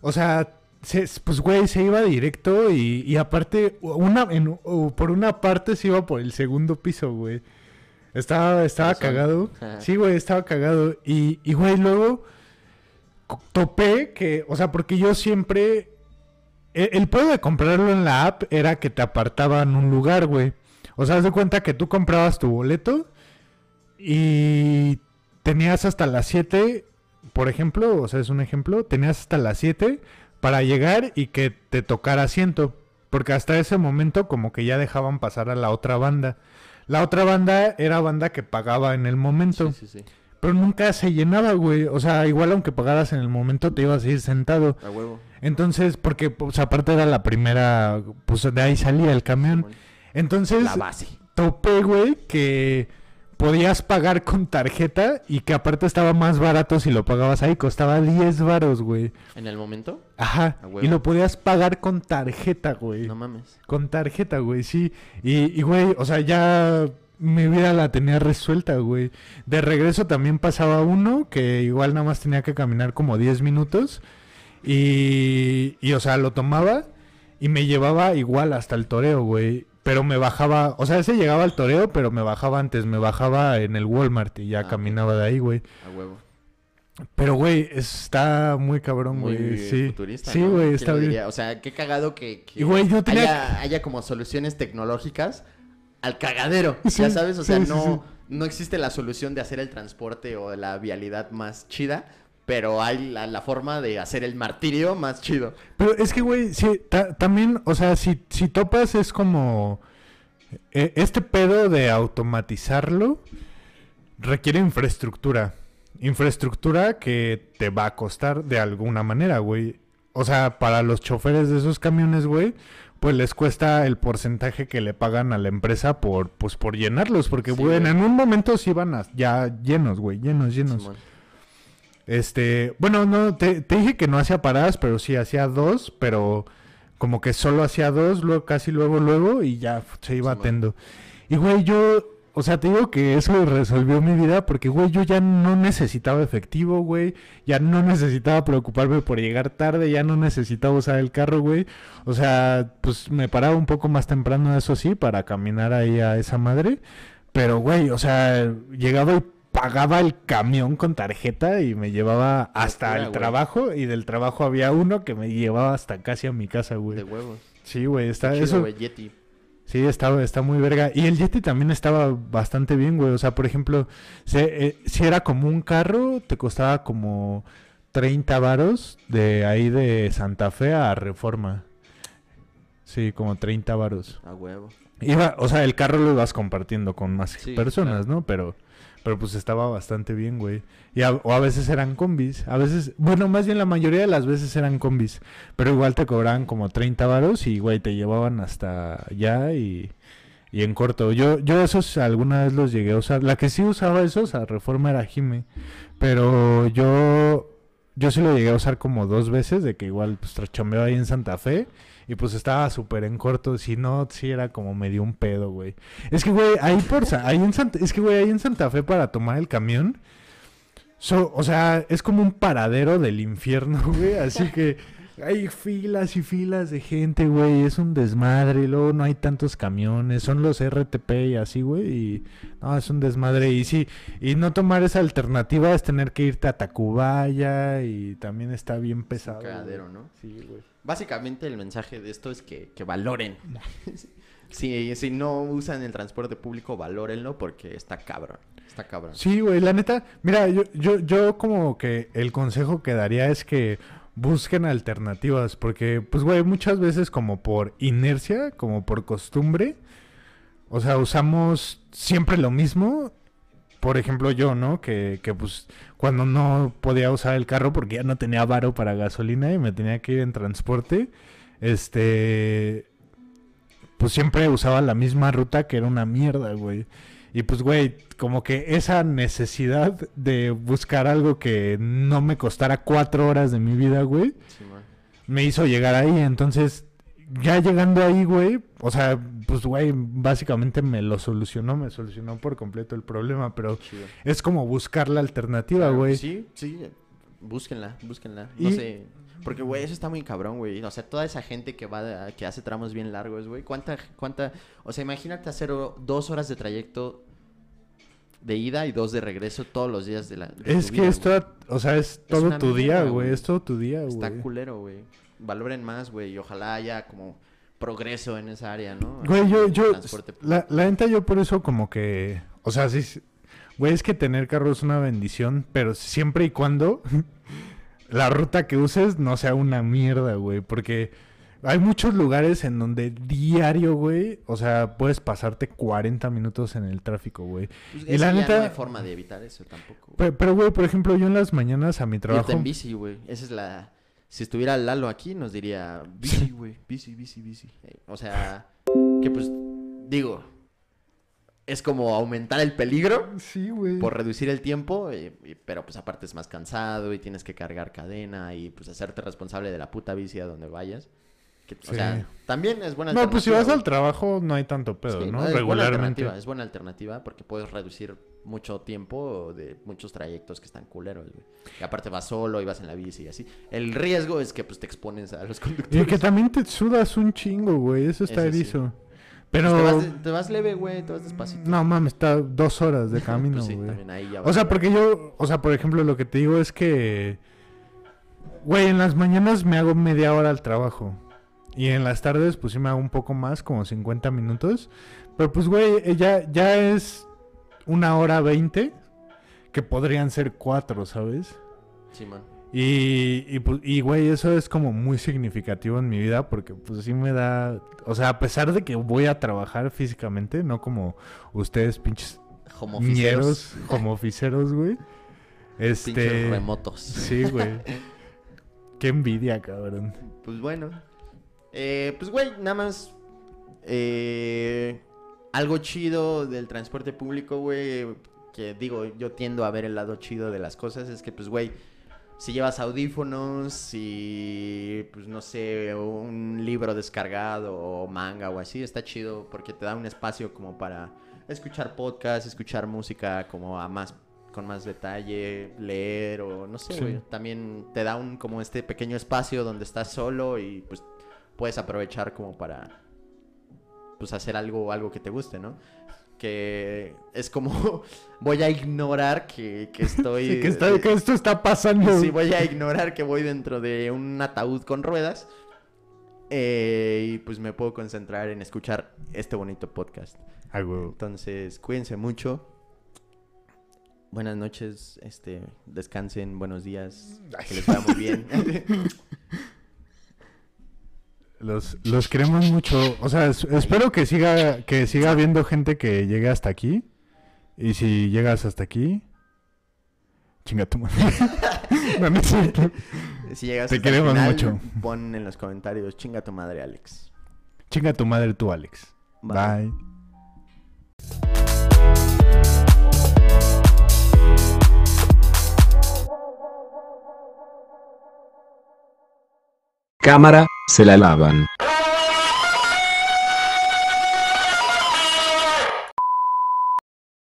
o sea, se- pues, güey, se iba directo y, y aparte, una, en- por una parte se iba por el segundo piso, güey. Estaba, estaba cagado. Sí, güey, estaba cagado. Y, y, güey, luego topé que, o sea, porque yo siempre... El, el pedo de comprarlo en la app era que te apartaban un lugar, güey. O sea, haz de cuenta que tú comprabas tu boleto y tenías hasta las 7, por ejemplo, o sea, es un ejemplo, tenías hasta las 7 para llegar y que te tocara asiento. porque hasta ese momento como que ya dejaban pasar a la otra banda. La otra banda era banda que pagaba en el momento, Sí, sí, sí. pero nunca se llenaba, güey. O sea, igual aunque pagaras en el momento te ibas a ir sentado. A huevo. Entonces, porque pues aparte era la primera, pues de ahí salía el camión. Entonces, La base. topé, güey, que podías pagar con tarjeta y que aparte estaba más barato si lo pagabas ahí. Costaba 10 varos, güey. ¿En el momento? Ajá. Y lo podías pagar con tarjeta, güey. No mames. Con tarjeta, güey, sí. Y, y, güey, o sea, ya mi vida la tenía resuelta, güey. De regreso también pasaba uno que igual nada más tenía que caminar como 10 minutos. Y, y, o sea, lo tomaba y me llevaba igual hasta el toreo, güey. Pero me bajaba, o sea, ese llegaba al toreo, pero me bajaba antes, me bajaba en el Walmart y ya Ah, caminaba de ahí, güey. A huevo. Pero, güey, está muy cabrón, Muy güey. Sí, futurista, sí, ¿no? güey, ¿Quién está bien. diría? O sea, qué cagado que, que Y, güey, yo tenía- haya, haya como soluciones tecnológicas al cagadero. Sí, ya sabes, o sea, sí, no, no existe la solución de hacer el transporte o la vialidad más chida, pero hay la, la forma de hacer el martirio más chido. Pero es que, güey, sí, ta- también, o sea, si, si topas es como... eh, este pedo de automatizarlo requiere infraestructura. Infraestructura que te va a costar de alguna manera, güey. O sea, para los choferes de esos camiones, güey, pues les cuesta el porcentaje que le pagan a la empresa por, pues, por llenarlos. Porque, Sí, güey, güey. en un momento sí iban a- ya llenos, güey, llenos, llenos. Este, bueno, no, te, te dije que no hacía paradas, pero sí hacía dos, pero como que solo hacía dos, luego casi luego, luego, y ya se iba Simón. atendo. Y güey, yo, o sea, te digo que eso resolvió mi vida porque, güey, yo ya no necesitaba efectivo, güey, ya no necesitaba preocuparme por llegar tarde, ya no necesitaba usar el carro, güey. O sea, pues me paraba un poco más temprano, eso sí, para caminar ahí a esa madre. Pero, güey, o sea, llegaba y pagaba el camión con tarjeta y me llevaba hasta Locura, el güey. trabajo y del trabajo había uno que me llevaba hasta casi a mi casa, De güey. huevos. Sí, güey, está Chido, eso. güey, Yeti. Sí, está, está muy verga. Y el Yeti también estaba bastante bien, güey. O sea, por ejemplo, eh, si era como un carro, te costaba como 30 varos de ahí de Santa Fe a Reforma. Sí, como 30 varos. A huevo. Iba, o sea, el carro lo ibas compartiendo con más Sí, personas, ¿no? Pero, pero pues estaba bastante bien, güey. Y a, o a veces eran combis. A veces, bueno, más bien la mayoría de las veces eran combis. Pero igual te cobraban como 30 varos y, güey, te llevaban hasta allá y, y en corto. Yo, yo esos alguna vez los llegué a usar. La que sí usaba esos a reforma era Jime. Pero yo, yo sí lo llegué a usar como dos veces, de que igual pues chambeaba ahí en Santa Fe. Y pues estaba súper en corto, si no, sí era como medio un pedo, güey. Es que, güey, ahí por ahí en Santa, es que, güey, ahí en Santa Fe para tomar el camión, so- o sea, es como un paradero del infierno, güey, así que hay filas y filas de gente, güey, es un desmadre, y luego no hay tantos camiones, son los RTP y así, güey, y no, es un desmadre, y sí, y no tomar esa alternativa es tener que irte a Tacubaya, y también está bien pesado. güey. cagadero, ¿no? Sí, güey. Básicamente el mensaje de esto es que, que valoren. si, si no usan el transporte público, valórenlo porque está cabrón. Está cabrón. Sí, güey, la neta, mira, yo, yo, yo como que el consejo que daría es que busquen alternativas, porque, pues, güey, muchas veces como por inercia, como por costumbre, o sea, usamos siempre lo mismo. Por ejemplo, yo, ¿no? Que, que pues cuando no podía usar el carro porque ya no tenía varo para gasolina y me tenía que ir en transporte, este, pues siempre usaba la misma ruta que era una mierda, güey. Y pues, güey, como que esa necesidad de buscar algo que no me costara cuatro horas de mi vida, güey, me hizo llegar ahí. Entonces, ya llegando ahí, güey, o sea, pues, güey, básicamente me lo solucionó, me solucionó por completo el problema, pero Chido. es como buscar la alternativa, Claro, güey. Sí, sí. Búsquenla, búsquenla. No Y- sé. Porque, güey, eso está muy cabrón, güey. O sea, toda esa gente que va, de- que hace tramos bien largos, güey. ¿Cuánta, cuánta? O sea, imagínate hacer dos horas de trayecto de ida y dos de regreso todos los días de la. de Es que vida, es, güey. toda- o sea, es todo tu día, güey, es todo tu día, Está güey. culero, güey. Valoren más, güey. Y ojalá haya como progreso en esa área, ¿no? Güey, yo, yo, la, la neta yo por eso como que, o sea, sí, güey, es que tener carro es una bendición, pero siempre y cuando la ruta que uses no sea una mierda, güey, porque, Hay muchos lugares en donde diario, güey, o sea, puedes pasarte 40 minutos en el tráfico, güey. Pues Y la neta- no hay forma de evitar eso tampoco. güey. Pero, güey, por ejemplo, yo en las mañanas a mi trabajo... Irte en bici, güey. Esa es la... Si estuviera Lalo aquí, nos diría bici, güey. Bici, bici, bici. O sea, que pues, digo, es como aumentar el peligro Sí, güey. por reducir el tiempo, y- pero pues aparte es más cansado y tienes que cargar cadena y pues hacerte responsable de la puta bici a donde vayas. Que, O sea, también es buena No, pues si vas alternativa, al trabajo no hay tanto pedo, Sí, ¿no? es buena Regularmente. alternativa, es buena alternativa porque puedes reducir mucho tiempo de muchos trayectos que están culeros, güey. Y aparte vas solo y vas en la bici y así. El riesgo es que pues te expones a los conductores. Y que también te sudas un chingo, güey. Eso está Eso sí. erizo. Pues Pero... te, vas, de- te vas leve, güey, te vas despacito. No, mames, está dos horas de camino, Pues sí, güey. también ahí ya O sea, porque yo, o sea, por ejemplo, lo que te digo es que, güey, en las mañanas me hago media hora al trabajo. Y en las tardes, pues sí me hago un poco más, como 50 minutos. Pero pues, güey, ya, ya es una hora 20, que podrían ser cuatro, ¿sabes? Simón. Y, y, pues, y, güey, eso es como muy significativo en mi vida porque pues sí me da... O sea, a pesar de que voy a trabajar físicamente, no como ustedes pinches Como ñeros, como oficeros, güey. Pinches Este... remotos. Sí, güey. Qué envidia, cabrón. Pues bueno. Eh, pues güey, nada más. eh, algo chido del transporte público, güey. Que digo, yo tiendo a ver el lado chido de las cosas. Es que, pues, güey, si llevas audífonos y, pues, no sé, un libro descargado o manga o así, está chido porque te da un espacio como para escuchar podcast, escuchar música como a más con más detalle, leer o no sé, Sí. güey. También te da un como este pequeño espacio donde estás solo y pues puedes aprovechar como para pues hacer algo algo que te guste, ¿no? Que es como voy a ignorar que, que estoy Sí, que, está- que esto está pasando. Sí, voy a ignorar que voy dentro de un ataúd con ruedas. eh, y pues me puedo concentrar en escuchar este bonito podcast. Güey. Entonces, cuídense mucho. Buenas noches, este, descansen, buenos días, que les vaya muy bien. Los, los queremos mucho. O sea, es- espero que siga, que siga habiendo gente que llegue hasta aquí. Y si llegas hasta aquí, chinga tu madre. no, no es cierto. si llegas Te hasta queremos final, mucho. pon en los comentarios, chinga tu madre, Alex. Chinga tu madre tú, Alex. Bye. Bye. Cámara, se la lavan.